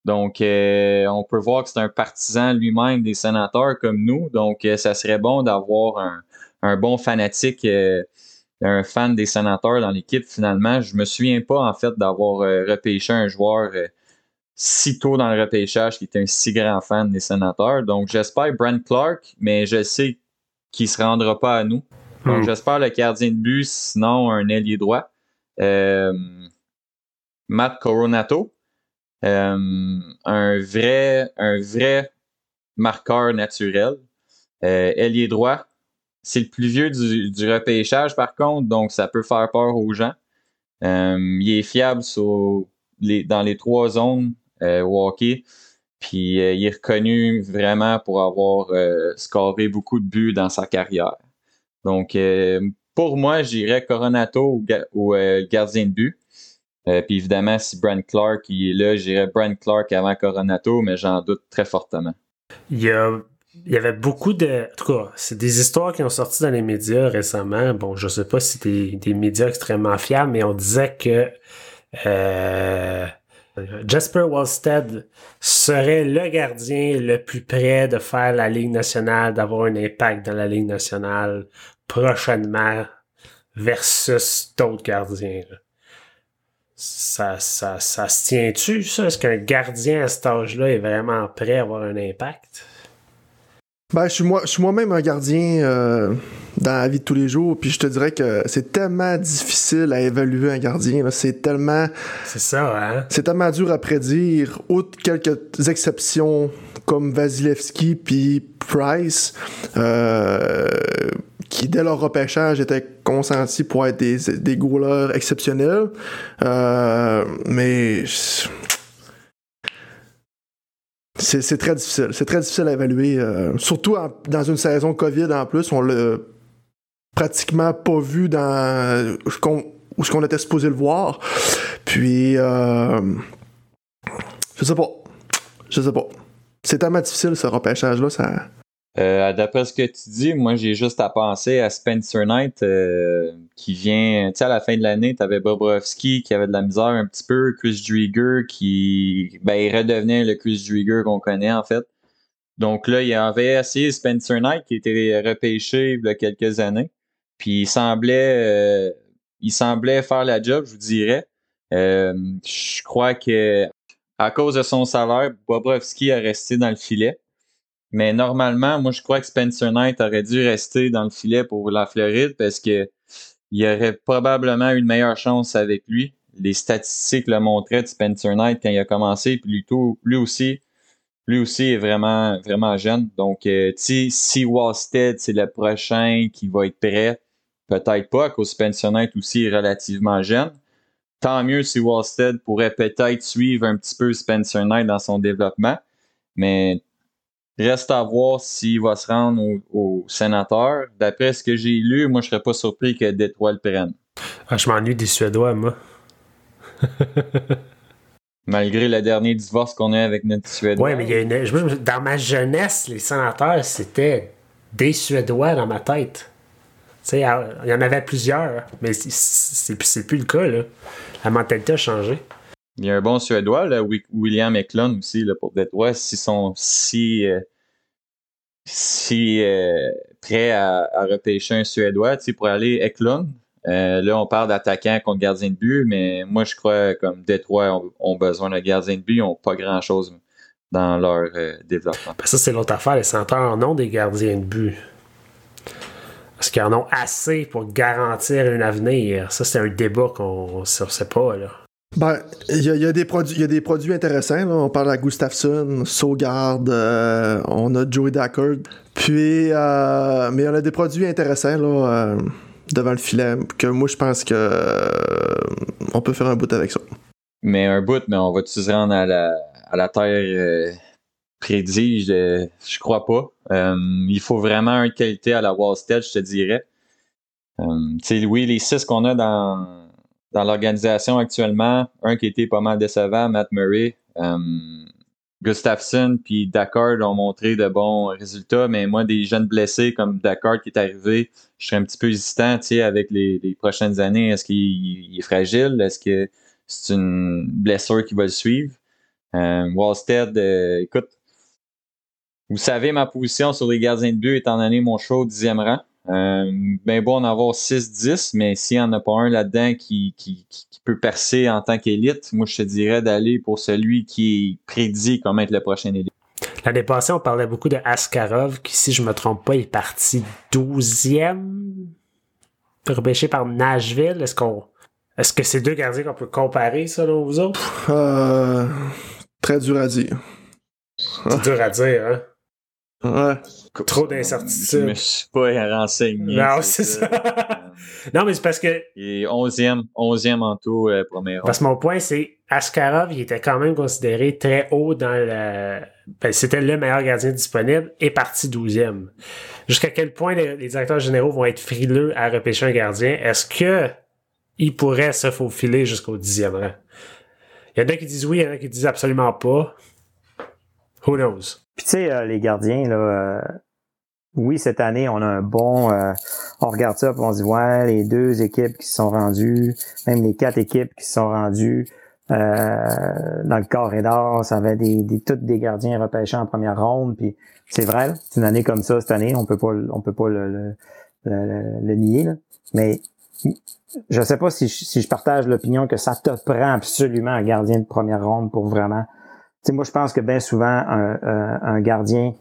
E: Donc, euh, on peut voir que c'est un partisan lui-même des sénateurs comme nous. Donc, euh, ça serait bon d'avoir un, un, bon fanatique, un fan des sénateurs dans l'équipe finalement. Je me souviens pas en fait d'avoir repêché un joueur si tôt dans le repêchage qui était un si grand fan des sénateurs. Donc, j'espère Brent Clark, mais je sais qui se rendra pas à nous. Donc, hmm. j'espère le gardien de but, sinon un ailier droit. Euh, Matt Coronato, euh, un vrai, un vrai marqueur naturel. Euh, ailier droit, c'est le plus vieux du, du, repêchage par contre, donc ça peut faire peur aux gens. il est fiable sur les, dans les trois zones hockey. Puis euh, il est reconnu vraiment pour avoir euh, scoré beaucoup de buts dans sa carrière. Donc euh, pour moi, j'irais Coronato ou, gardien de but. puis évidemment, si Brent Clark il est là, j'irais Brent Clark avant Coronato, mais j'en doute très fortement.
B: Il y, a, il y avait beaucoup de. En tout cas, c'est des histoires qui ont sorti dans les médias récemment. Bon, je sais pas si c'était des médias extrêmement fiables, mais on disait que Jasper Wallstead serait le gardien le plus près de faire la Ligue nationale, d'avoir un impact dans la Ligue nationale prochainement versus d'autres gardiens. Ça, ça, ça se tient-tu, ça? Est-ce qu'un gardien à cet âge-là est vraiment prêt à avoir un impact?
C: Ben, je suis moi-même un gardien euh, dans la vie de tous les jours, puis je te dirais que c'est tellement difficile à évaluer un gardien. C'est tellement.
B: C'est ça, hein?
C: C'est tellement dur à prédire. Outre quelques exceptions comme Vasilevski puis Price, euh, qui dès leur repêchage étaient consentis pour être des, des goalers exceptionnels. Euh, mais c'est très difficile. C'est très difficile à évaluer. Euh, surtout dans une saison COVID en plus, on l'a pratiquement pas vu dans où ce qu'on était supposé le voir. Puis euh, je sais pas. Je sais pas. C'est tellement difficile ce repêchage-là, ça.
E: Euh, D'après ce que tu dis, moi j'ai juste à penser à Spencer Knight euh, qui vient, tu sais, à la fin de l'année, tu avais Bobrovski qui avait de la misère un petit peu, Chris Drieger qui ben, il redevenait le Chris Drieger qu'on connaît en fait. Donc là, il avait essayé Spencer Knight qui était repêché il y a quelques années. Puis il semblait euh, il semblait faire la job, je vous dirais. Euh, je crois que à cause de son salaire, Bobrovski a resté dans le filet. Mais normalement, moi, je crois que Spencer Knight aurait dû rester dans le filet pour la Floride parce que il aurait probablement une meilleure chance avec lui. Les statistiques le montraient de Spencer Knight quand il a commencé, puis lui, aussi, lui aussi est vraiment, vraiment jeune. Donc, euh, si Wallstead, c'est le prochain qui va être prêt, peut-être pas, cause Spencer Knight aussi est relativement jeune. Tant mieux si Wallstead pourrait peut-être suivre un petit peu Spencer Knight dans son développement. Mais Reste à voir s'il va se rendre au, sénateur. D'après ce que j'ai lu, moi, je serais pas surpris que Détroit le prenne.
B: Ah, je m'ennuie des Suédois, moi. *laughs*
E: Malgré le dernier divorce qu'on a avec notre Suédois.
B: Oui, mais il y a une... dans ma jeunesse, les sénateurs, c'était des Suédois dans ma tête. Il y en avait plusieurs, mais c'est plus le cas. Là. La mentalité a changé.
E: Il y a un bon Suédois, là, William Eklund aussi, là, pour Détroit, s'ils sont si, euh, si euh, prêts à, à, repêcher un Suédois, pour aller Eklund. Euh, là, on parle d'attaquant contre gardien de but, mais moi, je crois comme Détroit ont, besoin de gardien de but, ils n'ont pas grand-chose dans leur développement.
B: Ben, ça, c'est l'autre affaire. Les centres en ont des gardiens de but. Est-ce qu'ils en ont assez pour garantir un avenir? Ça, c'est un débat qu'on ne sait pas. Là.
C: Ben, il y, a des produits, y a des produits intéressants. On parle à Gustafsson, Sogard, euh, on a Joey Dackard. Puis, euh, mais on a des produits intéressants là, euh, devant le filet que moi je pense que on peut faire un bout avec ça.
E: Mais un bout, mais on va-tu se rendre à la, à la terre prédit? Je, je crois pas. il faut vraiment une qualité à la Wallstead, je te dirais. sais, oui, les six qu'on a dans dans l'organisation actuellement, un qui était pas mal décevant, Matt Murray. Euh, Gustafsson puis Dakar ont montré de bons résultats, mais moi, des jeunes blessés comme Dakar qui est arrivé, je serais un petit peu hésitant avec les, les prochaines années. Est-ce qu'il est fragile? Est-ce que c'est une blessure qui va le suivre? Euh, Wallstead, euh, écoute, vous savez ma position sur les gardiens de but étant donné mon show au dixième rang. Euh, ben bon en avoir 6-10, mais s'il n'y en a pas un là-dedans qui, qui, peut percer en tant qu'élite, moi je te dirais d'aller pour celui qui est prédit comme être le prochain élite.
B: L'année passée, on parlait beaucoup de Askarov, qui, si je me trompe pas, est parti 12e, repêché par Nashville. Est-ce qu'on. Est-ce que c'est deux gardiens qu'on peut comparer, selon vous autres?
C: Euh, très dur à dire.
B: C'est dur à dire, hein?
C: Ouais.
B: Trop d'incertitudes. Je
E: me suis pas renseigné.
B: Non, c'est ça. non, mais c'est parce que.
E: Il est 11e, 11e en tout, euh, premier
B: Parce que mon point, c'est Askarov, il était quand même considéré très haut dans le. Ben, c'était le meilleur gardien disponible et parti 12e. Jusqu'à quel point les, directeurs généraux vont être frileux à repêcher un gardien? Est-ce que il pourrait se faufiler jusqu'au 10e rang? Il y en a qui disent oui, il y en a qui disent absolument pas. Who knows?
D: Puis tu sais, euh, les gardiens, là, euh, oui, cette année, on a un bon. Euh, on regarde ça, puis on se dit ouais, les deux équipes qui se sont rendues, même les quatre équipes qui se sont rendues dans le corridor, ça avait des, des toutes des gardiens repêchés en première ronde. Puis c'est vrai, c'est une année comme ça cette année, on peut pas, on peut pas le, le, le, nier. Là. Mais je sais pas si si je partage l'opinion que ça te prend absolument un gardien de première ronde pour vraiment sais, moi, je pense que bien souvent, un, un, gardien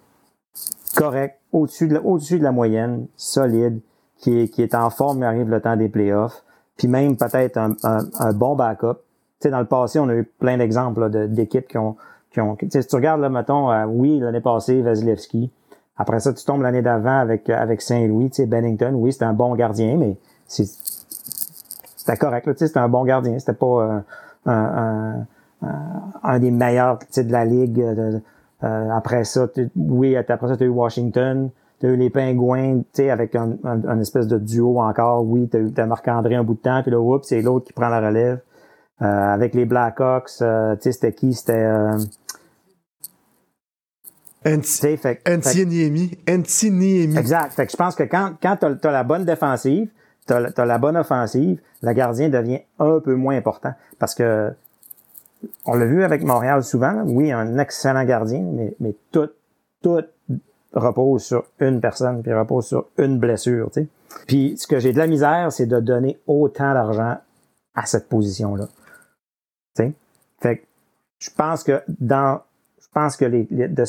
D: correct, au-dessus de, la, au-dessus de la moyenne, solide, qui est, qui est en forme, arrive le temps des playoffs, puis même peut-être un, un, bon backup. Tu sais, dans le passé, on a eu plein d'exemples de, d'équipes qui ont... Qui ont si tu regardes, là, mettons, euh, oui, l'année passée, Vasilevski. Après ça, tu tombes l'année d'avant avec, avec Saint-Louis, tu sais, Bennington. Oui, c'était un bon gardien, mais c'était correct, tu sais, c'était un bon gardien. C'était pas euh, un euh, un des meilleurs de la ligue. Euh, euh, après ça, oui, après ça, tu as eu Washington, tu as eu les Pingouins, tu sais, avec un, un, espèce de duo encore. Oui, tu as eu Marc-André un bout de temps, puis là, oups, c'est l'autre qui prend la relève. avec les Blackhawks, tu sais, c'était qui? C'était... Euh,
C: Antiniemi. Antiniemi.
D: Exact. Fait que je pense que quand, quand tu as, la bonne défensive, tu as, la bonne offensive, le gardien devient un peu moins important. Parce que on l'a vu avec Montréal souvent. Oui, un excellent gardien, mais, mais tout, tout repose sur une personne, puis repose sur une blessure. Puis ce que j'ai de la misère, c'est de donner autant d'argent à cette position-là. Fait que je pense que dans je pense que les,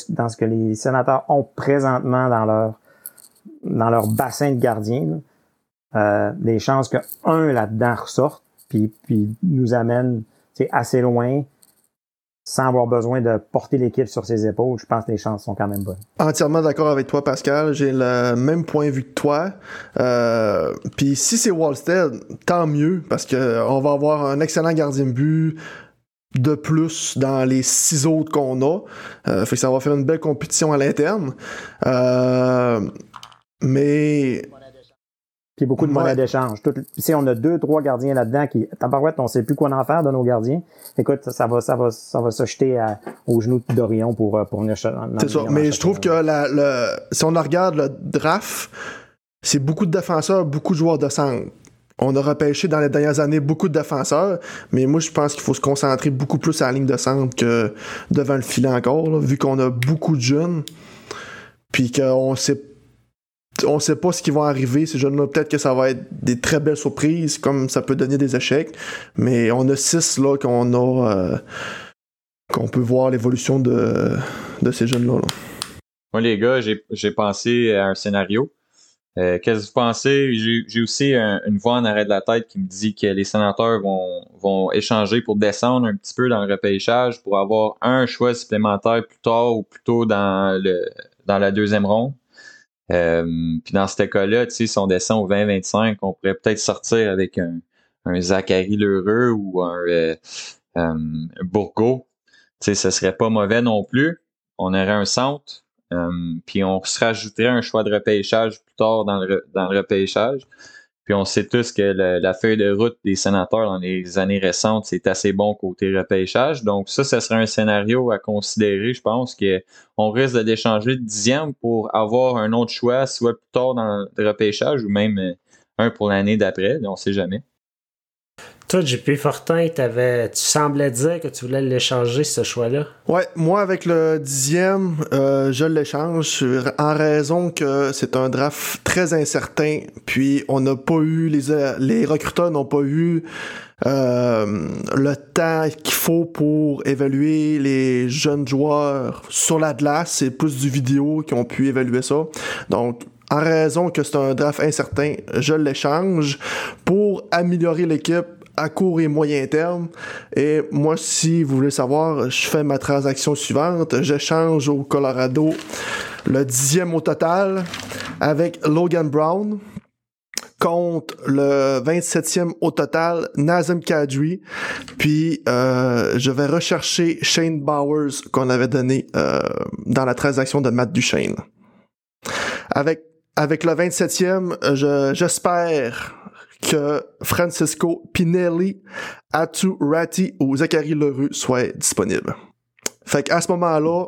D: dans ce que les sénateurs ont présentement dans leur dans leur bassin de gardiens, euh, les chances que un là-dedans ressorte, puis, puis nous amène assez loin sans avoir besoin de porter l'équipe sur ses épaules, je pense que les chances sont quand même bonnes.
C: Entièrement d'accord avec toi, Pascal. J'ai le même point de vue que toi. Euh, Puis si c'est Wallstead, tant mieux, parce que on va avoir un excellent gardien de but de plus dans les six autres qu'on a. Euh, fait que ça va faire une belle compétition à l'interne. Euh, mais
D: puis beaucoup de monnaie d'échange. Si on a deux, trois gardiens là-dedans qui, tabarouette, on sait plus quoi en faire de nos gardiens. Écoute, ça va, ça va, ça va se jeter aux genoux d'Orion pour, euh, pour venir C'est
C: ça. Mais je trouve que la, le, si on regarde le draft, c'est beaucoup de défenseurs, beaucoup de joueurs de centre. on a repêché dans les dernières années beaucoup de défenseurs, mais moi je pense qu'il faut se concentrer beaucoup plus à la ligne de centre que devant le filet encore, vu qu'on a beaucoup de jeunes, puis qu'on sait on sait pas ce qui va arriver ces jeunes-là. Peut-être que ça va être des très belles surprises, comme ça peut donner des échecs, mais on a six là qu'on a euh, qu'on peut voir l'évolution de, ces jeunes-là. Là.
E: Moi les gars, j'ai pensé à un scénario. Euh, qu'est-ce que vous pensez? J'ai aussi une voix en arrêt de la tête qui me dit que les sénateurs vont, échanger pour descendre un petit peu dans le repêchage pour avoir un choix supplémentaire plus tard ou plus tôt dans, le, dans la deuxième ronde. Euh, puis dans ce cas-là, si on descend au 20-25, on pourrait peut-être sortir avec un, un Zachary Lheureux ou un, euh, euh Bourgo. Ce serait pas mauvais non plus. On aurait un centre. Euh, puis on se rajouterait un choix de repêchage plus tard dans le, dans le repêchage. Puis on sait tous que la feuille de route des sénateurs dans les années récentes, c'est assez bon côté repêchage. Donc ça, ce serait un scénario à considérer. Je pense qu'on risque de d'échanger de dixième pour avoir un autre choix, soit plus tard dans le repêchage ou même euh, un pour l'année d'après. On ne sait jamais.
B: Toi, JP Fortin, avais, tu semblais dire que tu voulais l'échanger, ce choix-là?
C: Ouais, moi, avec le dixième, euh, je l'échange en raison que c'est un draft très incertain. Puis, on n'a pas eu, les, les recruteurs n'ont pas eu euh, le temps qu'il faut pour évaluer les jeunes joueurs sur la glace. C'est plus du vidéo qui ont pu évaluer ça. Donc, en raison que c'est un draft incertain, je l'échange pour améliorer l'équipe à court et moyen terme. Et moi, si vous voulez savoir, je fais ma transaction suivante. Je change au Colorado le dixième au total avec Logan Brown contre le 27e au total, Nazem Kadri. Puis euh, je vais rechercher Shane Bowers qu'on avait donné euh, dans la transaction de Matt Duchesne. Avec avec le 27e, j'espère que Francisco Pinelli, Atu Ratti ou Zachary Leroux soient disponibles. Fait qu'à ce moment-là,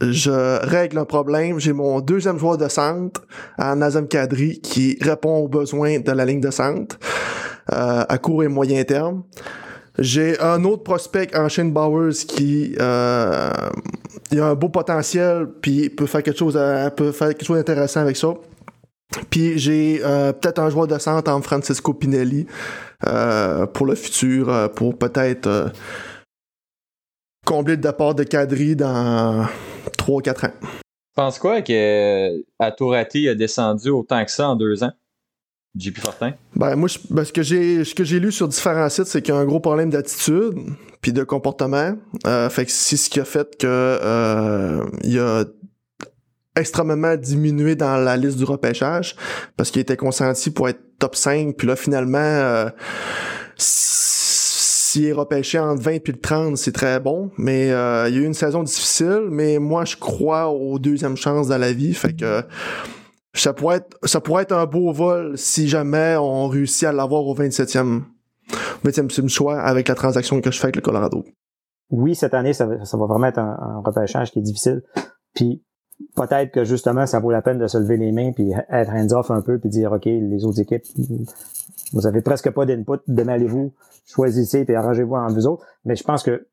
C: je règle un problème. J'ai mon deuxième joueur de centre, Nazem Kadri, qui répond aux besoins de la ligne de centre euh, à court et moyen terme. J'ai un autre prospect en Shane Bowers qui euh, a un beau potentiel puis peut faire quelque chose peut faire quelque chose d'intéressant avec ça. Puis j'ai euh, peut-être un joueur de centre en Francisco Pinelli euh, pour le futur, euh, pour peut-être combler le départ de Cadry dans 3-4 ans.
E: Tu penses quoi que à Tourati a descendu autant que ça en deux ans? JP Fortin?
C: Ben moi, ben, ce que j'ai ce que j'ai lu sur différents sites, c'est qu'il y a un gros problème d'attitude puis de comportement. fait que c'est ce qui a fait que il y a extrêmement diminué dans la liste du repêchage parce qu'il était consenti pour être top 5 puis là finalement euh, s'il est repêché entre 20 puis le 30 c'est très bon mais euh, il y a eu une saison difficile mais moi je crois aux deuxièmes chances dans la vie fait que ça pourrait être ça pourrait être un beau vol si jamais on réussit à l'avoir au 27e 20e choix avec la transaction que je fais avec le Colorado.
D: Oui, cette année, ça va, ça va vraiment être un, un repêchage qui est difficile. Puis peut-être que justement, ça vaut la peine de se lever les mains puis être hands-off un peu puis dire, OK, les autres équipes, vous avez presque pas d'input, démêlez-vous, choisissez puis arrangez-vous entre vous autres. Mais je pense que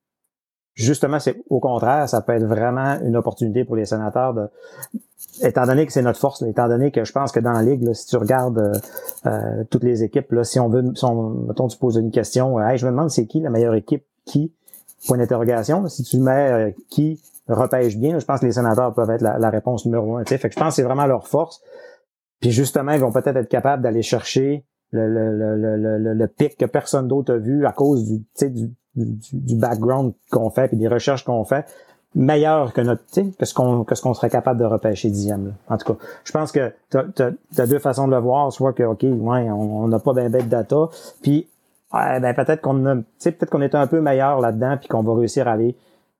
D: justement, c'est au contraire, ça peut être vraiment une opportunité pour les sénateurs de, étant donné que c'est notre force, étant donné que je pense que dans la ligue, si tu regardes euh, euh, toutes les équipes, là, si on veut, si on, mettons, tu poses une question, hey, je me demande c'est qui la meilleure équipe, qui, point d'interrogation, si tu mets euh, qui repêche bien. Je pense que les sénateurs peuvent être la, réponse numéro un. Fait que je pense que c'est vraiment leur force. Puis justement, ils vont peut-être être capables d'aller chercher le, le, le, le, pic que personne d'autre a vu à cause du, du, du, du background qu'on fait et des recherches qu'on fait meilleur que notre que ce qu'on que ce qu'on serait capable de repêcher dixième. En tout cas, je pense que tu as, deux façons de le voir, soit que OK, ouais, on n'a pas bien de data, puis ben peut-être qu'on a peut-être qu'on est un peu meilleur là-dedans puis qu'on va réussir à aller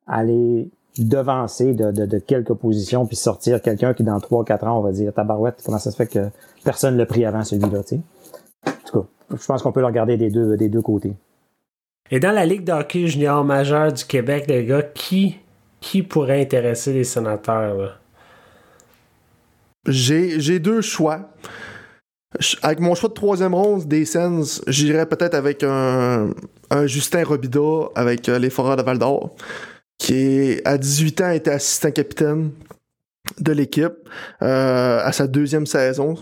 D: aller devancer de, de, de, quelques positions puis sortir quelqu'un qui dans 3-4 ans on va dire tabarouette comment ça se fait que personne l'a pris avant celui-là tu sais? En tout cas je pense qu'on peut le regarder des deux des deux côtés.
B: Et dans la ligue d'hockey junior majeur du Québec les gars qui qui pourrait intéresser les sénateurs
C: j'ai j'ai deux choix. Avec mon choix de troisième ronde des Sens, j'irais peut-être avec un, un, Justin Robida avec les Foreurs de Val d'Or, qui à 18 ans était assistant capitaine de l'équipe euh, à sa deuxième saison.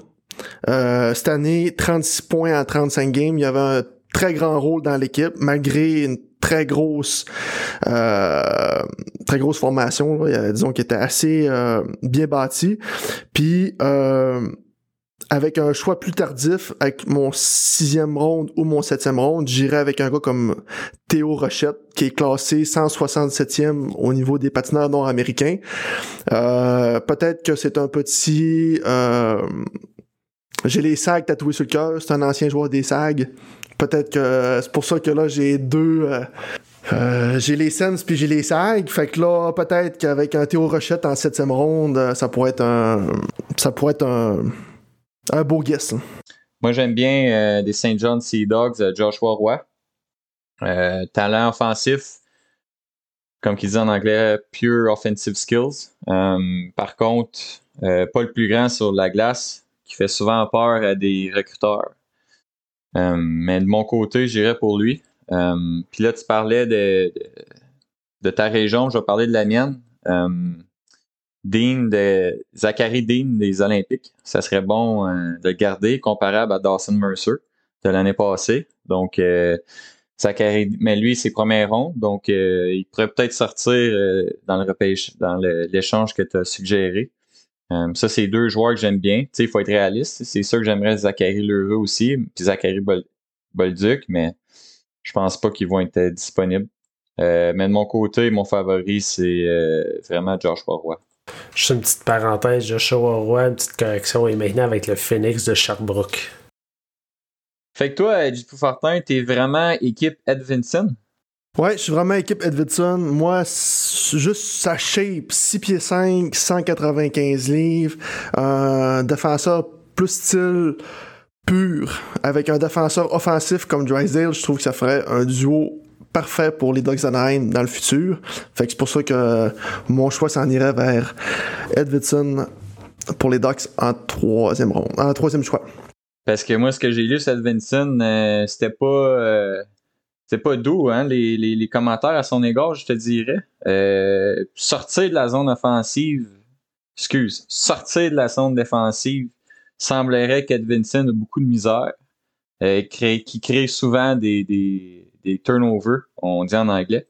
C: Euh, cette année, 36 points en 35 games. Il avait un très grand rôle dans l'équipe, malgré une très grosse euh, très grosse formation là, disons qui était assez euh, bien bâtie puis euh, avec un choix plus tardif, avec mon sixième ronde ou mon septième ronde, j'irais avec un gars comme Théo Rochette, qui est classé 167e au niveau des patineurs nord-américains. Euh, peut-être que c'est un petit... Euh, j'ai les SAG tatoués sur le cœur, c'est un ancien joueur des SAG. Peut-être que c'est pour ça que là, j'ai deux... Euh, j'ai les Sens puis j'ai les SAG. Fait que là, peut-être qu'avec un Théo Rochette en septième ronde, ça pourrait être un... Ça pourrait être un un beau guess. Hein.
E: Moi, j'aime bien euh, des St. John Sea Dogs, euh, Joshua Roy. Euh, talent offensif, comme qu'il dit en anglais, pure offensive skills. par contre, pas le plus grand sur la glace, qui fait souvent peur à des recruteurs. mais de mon côté, j'irais pour lui. Puis là, tu parlais de, ta région, je vais parler de la mienne. Dean de Zachary Dean des Olympiques. Ça serait bon euh, de le garder comparable à Dawson Mercer de l'année passée. Donc euh, Zachary, mais lui c'est premier rond, donc euh, il pourrait peut-être sortir dans le repêche, dans l'échange que tu as suggéré. ça c'est deux joueurs que j'aime bien. Tu sais, il faut être réaliste. C'est sûr que j'aimerais Zachary Lheureux aussi, puis Zachary Bolduc, mais je pense pas qu'ils vont être disponibles. mais de mon côté, mon favori, c'est vraiment Joshua Roy.
B: Juste une petite parenthèse, Joshua Roy, une petite correction, et maintenant avec le Phoenix de Sherbrooke.
E: Fait que toi, JP Fortin, t'es vraiment équipe Edvinson?
C: Ouais, je suis vraiment équipe Edvinson. Moi, juste sa shape, 6 pieds 5, 195 livres, un défenseur plus style pur, avec un défenseur offensif comme Drysdale, je trouve que ça ferait un duo parfait pour les Ducks d'Anaheim dans le futur. Fait que c'est pour ça que mon choix s'en irait vers Edvidson pour les Ducks en troisième ronde, troisième choix.
E: Parce que moi, ce que j'ai lu sur Edvinson, euh, c'était pas euh, c'était pas doux, hein, les, les, commentaires à son égard, je te dirais. Euh, sortir de la zone offensive, excuse, sortir de la zone défensive, semblerait qu'Edvinson a beaucoup de misère, euh, qui crée souvent des des turnovers, on dit en anglais.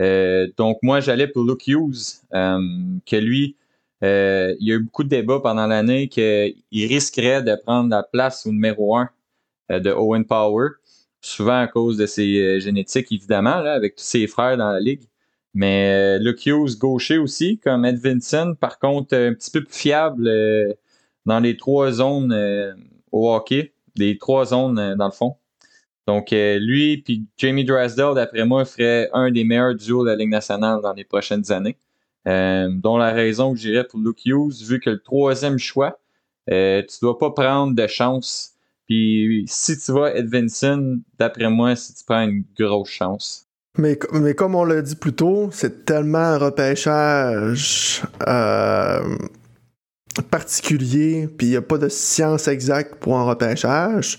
E: Euh, donc, moi, j'allais pour Luke Hughes, euh, que lui, euh, il y a eu beaucoup de débats pendant l'année qu'il risquerait de prendre la place au numéro un de Owen Power, souvent à cause de ses génétiques, évidemment, là, avec tous ses frères dans la ligue. Mais Luke Hughes, gaucher aussi, comme Ed Vincent, par contre, un petit peu plus fiable dans les trois zones au hockey, les trois zones dans le fond. Donc, euh, lui puis Jamie Drysdale, d'après moi, ferait un des meilleurs duos de la Ligue nationale dans les prochaines années. Euh, dont la raison que j'irais pour Luke Hughes, vu que le troisième choix, euh, tu dois pas prendre de chance. Puis si tu vas Edvinson, d'après moi, si tu prends une grosse chance.
C: Mais, mais comme on l'a dit plus tôt, c'est tellement un repêchage euh, particulier, puis il n'y a pas de science exacte pour un repêchage.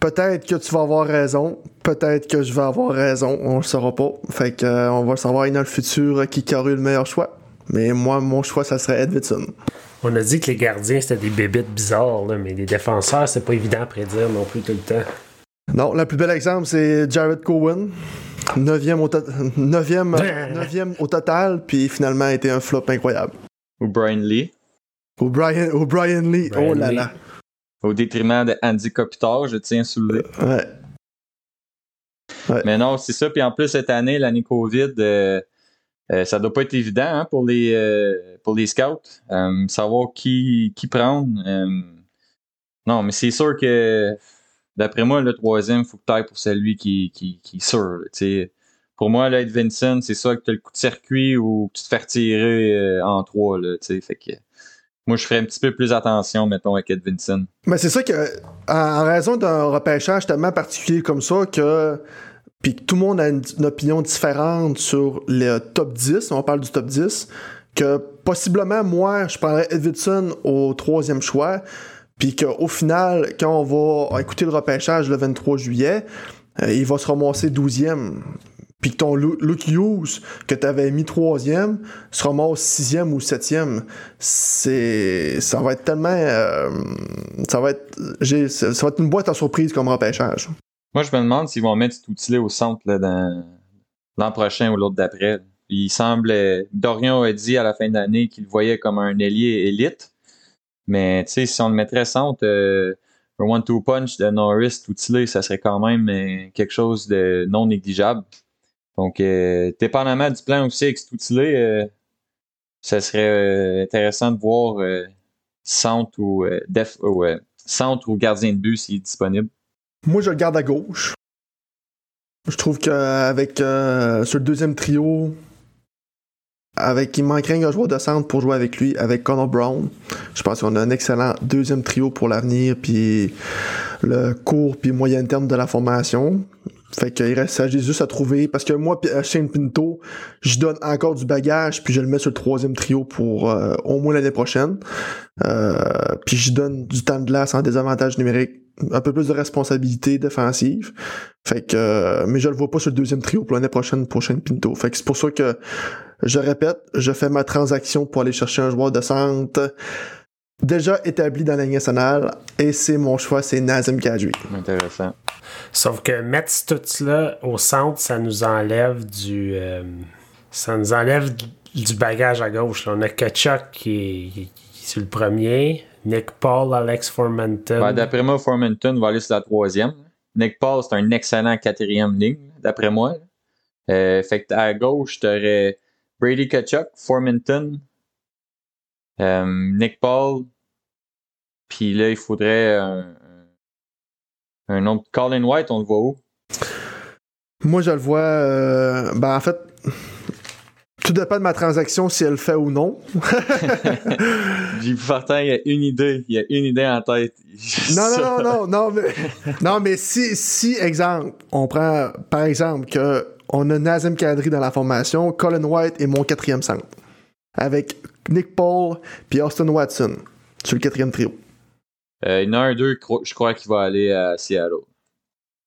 C: Peut-être que tu vas avoir raison, peut-être que je vais avoir raison, on le saura pas. Fait que euh, on va savoir dans le futur qui a eu le meilleur choix. Mais moi, mon choix, ça serait Edvidson.
B: On a dit que les gardiens, c'était des bébites bizarres, mais les défenseurs, c'est pas évident à prédire non plus tout le temps.
C: Non, le plus bel exemple, c'est Jared Cohen. Neuvième au, *laughs* au total, puis finalement a été un flop incroyable.
E: Ou Brian Lee.
C: Ou Brian, ou Brian Lee. oh là là
E: au détriment de Andy Kopitar, je tiens à soulever.
C: Ouais.
E: Mais non, c'est ça. Puis en plus, cette année, l'année COVID, euh, euh, ça doit pas être évident hein, pour, les, euh, pour les scouts. savoir qui, qui prendre. non, mais c'est sûr que d'après moi, le troisième, il faut que tu ailles pour celui qui, qui, qui est sûr. pour moi, là, être Vincent, c'est ça que tu as le coup de circuit ou que tu te fais retirer en trois. Là, fait que moi, je ferais un petit peu plus attention, mettons, avec Ed Vincent.
C: Mais c'est ça que, en raison d'un repêchage tellement particulier comme ça, que puis tout le monde a une, opinion différente sur le top 10, on parle du top 10, que possiblement, moi, je prendrais Edvidson au troisième choix, puis qu'au final, quand on va écouter le repêchage le 23 juillet, euh, il va se ramasser 12e. Puis que ton Luke Hughes, que tu avais mis troisième, se ramasse sixième ou septième. C'est, ça va être tellement, euh, ça va être, ça va être une boîte à surprise comme repêchage.
E: Moi, je me demande s'ils vont mettre cet outil au centre l'an prochain ou l'autre d'après. Il semble, Dorian a dit à la fin de l'année qu'il le voyait comme un ailier élite. Mais tu sais, si on le mettrait centre, euh, un one-two punch de Norris outilé, ça serait quand même euh, quelque chose de non négligeable. Donc, euh, dépendamment du plan aussi avec cet outil-là, euh, ça serait euh, intéressant de voir centre ou def ou gardien de but s'il est disponible.
C: Moi, je le garde à gauche. Je trouve qu'avec sur le deuxième trio, avec il manquerait un joueur de centre pour jouer avec lui, avec Connor Brown. Je pense qu'on a un excellent deuxième trio pour l'avenir, puis le court puis moyen terme de la formation. Fait qu'il reste s'agit juste à trouver. Parce que moi, Shane Pinto, je donne encore du bagage, puis je le mets sur le troisième trio pour euh, au moins l'année prochaine. Euh, puis je donne du temps de glace en désavantage numérique, un peu plus de responsabilité défensive. Fait que euh, mais je le vois pas sur le deuxième trio pour l'année prochaine pour Shane Pinto. Fait que c'est pour ça que je répète, je fais ma transaction pour aller chercher un joueur de centre déjà établi dans la Ligue nationale et c'est mon choix, c'est Nazem Kadri.
E: Intéressant.
B: Sauf que mettre tout là au centre, ça nous enlève du. Euh, ça nous enlève du bagage à gauche. On a Kachuk qui est, sur le premier. Nick Paul, Alex Formanton.
E: Ben, d'après moi, Formanton va aller sur la troisième. Nick Paul, c'est un excellent quatrième ligne, d'après moi. Euh, fait que à gauche, tu aurais Brady Kachuk, Formanton, Nick Paul. Puis là, il faudrait un, autre. Colin White, on le voit où?
C: Moi, je le vois. Euh, ben, en fait, tout dépend de ma transaction si elle le fait ou non. *laughs* *laughs*
E: J'ai pourtant, il y a une idée. Il y a une idée en tête. *laughs*
C: non, non, non, non, non, mais, non, mais si, si, exemple, on prend, par exemple, que on a Nazem Kadri dans la formation, Colin White est mon quatrième centre. Avec Nick Paul puis Austin Watson sur le quatrième trio.
E: Euh, il y en a un, deux, je crois qu'il va aller à Seattle.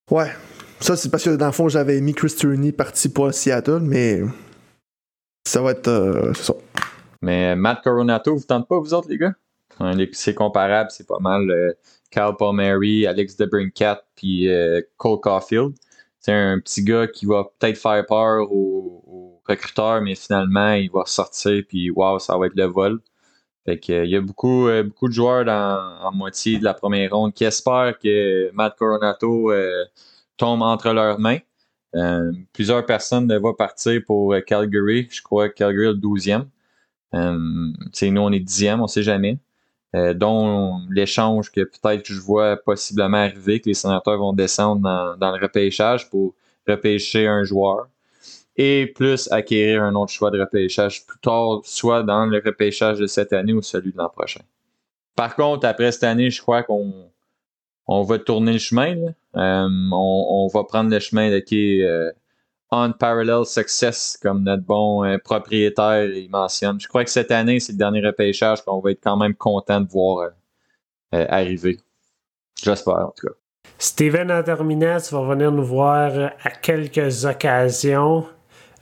C: Ouais. Ça, c'est parce que dans le fond, j'avais mis Chris Turney parti pour Seattle, mais ça va être. Euh, ça.
E: Mais Matt Coronato, vous tentez pas, vous autres, les gars? C'est comparable, c'est pas mal. Euh, Kyle Palmieri, Alex DeBrincat, puis Cole Caulfield. C'est un petit gars qui va peut-être faire peur aux, recruteurs, mais finalement, il va sortir, puis waouh, ça va être le vol. Fait que, il y a beaucoup, euh, beaucoup de joueurs en moitié de la première ronde qui espèrent que Matt Coronato euh, tombe entre leurs mains. Euh, plusieurs personnes vont partir pour Calgary. Je crois que Calgary est le 12e. nous, on est 10e, on sait jamais. dont l'échange que peut-être je vois possiblement arriver, que les sénateurs vont descendre dans le repêchage pour repêcher un joueur et plus acquérir un autre choix de repêchage plus tard, soit dans le repêchage de cette année ou celui de l'an prochain. Par contre, après cette année, je crois qu'on on va tourner le chemin. Euh, on, va prendre le chemin de qui euh, on parallel success, comme notre bon euh, propriétaire il mentionne. Je crois que cette année, c'est le dernier repêchage qu'on va être quand même content de voir arriver. J'espère, en tout cas.
B: Steven, en terminant, tu vas venir nous voir à quelques occasions.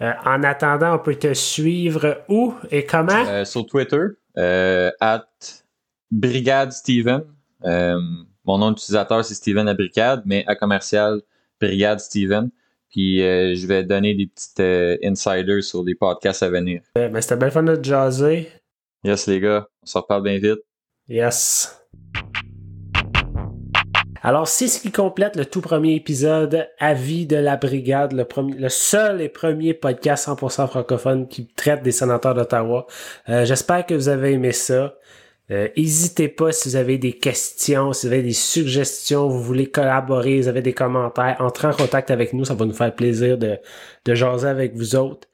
B: Euh, en attendant, on peut te suivre où et comment?
E: Euh, sur Twitter, euh, at Brigade Steven. mon nom d'utilisateur, c'est Steven à Brigade, mais à commercial, Brigade Steven. Puis je vais donner des petites insiders sur les podcasts à venir.
B: Ben, c'était bien fun de jaser.
E: Yes, les gars. On se reparle bien vite.
B: Yes. Alors, c'est ce qui complète le tout premier épisode Avis de la Brigade, le, seul et premier podcast 100% francophone qui traite des sénateurs d'Ottawa. Euh, j'espère que vous avez aimé ça. N'hésitez euh, pas si vous avez des questions, si vous avez des suggestions, vous voulez collaborer, vous avez des commentaires, entrez en contact avec nous, ça va nous faire plaisir de, de jaser avec vous autres.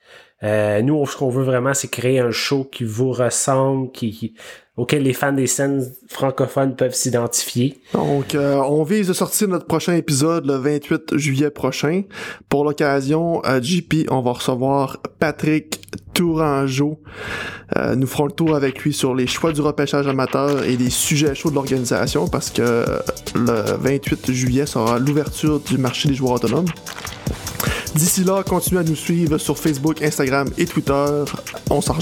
B: Euh, nous, ce qu'on veut vraiment, c'est créer un show qui vous ressemble, qui, auquel les fans des scènes francophones peuvent s'identifier.
C: Donc, euh, on vise de sortir notre prochain épisode le 28 juillet prochain. Pour l'occasion, à JP, on va recevoir Patrick Tourangeau. Euh, nous ferons le tour avec lui sur les choix du repêchage amateur et les sujets chauds de l'organisation parce que le 28 juillet sera l'ouverture du marché des joueurs autonomes. D'ici là, continuez à nous suivre sur Facebook, Instagram et Twitter. On s'en.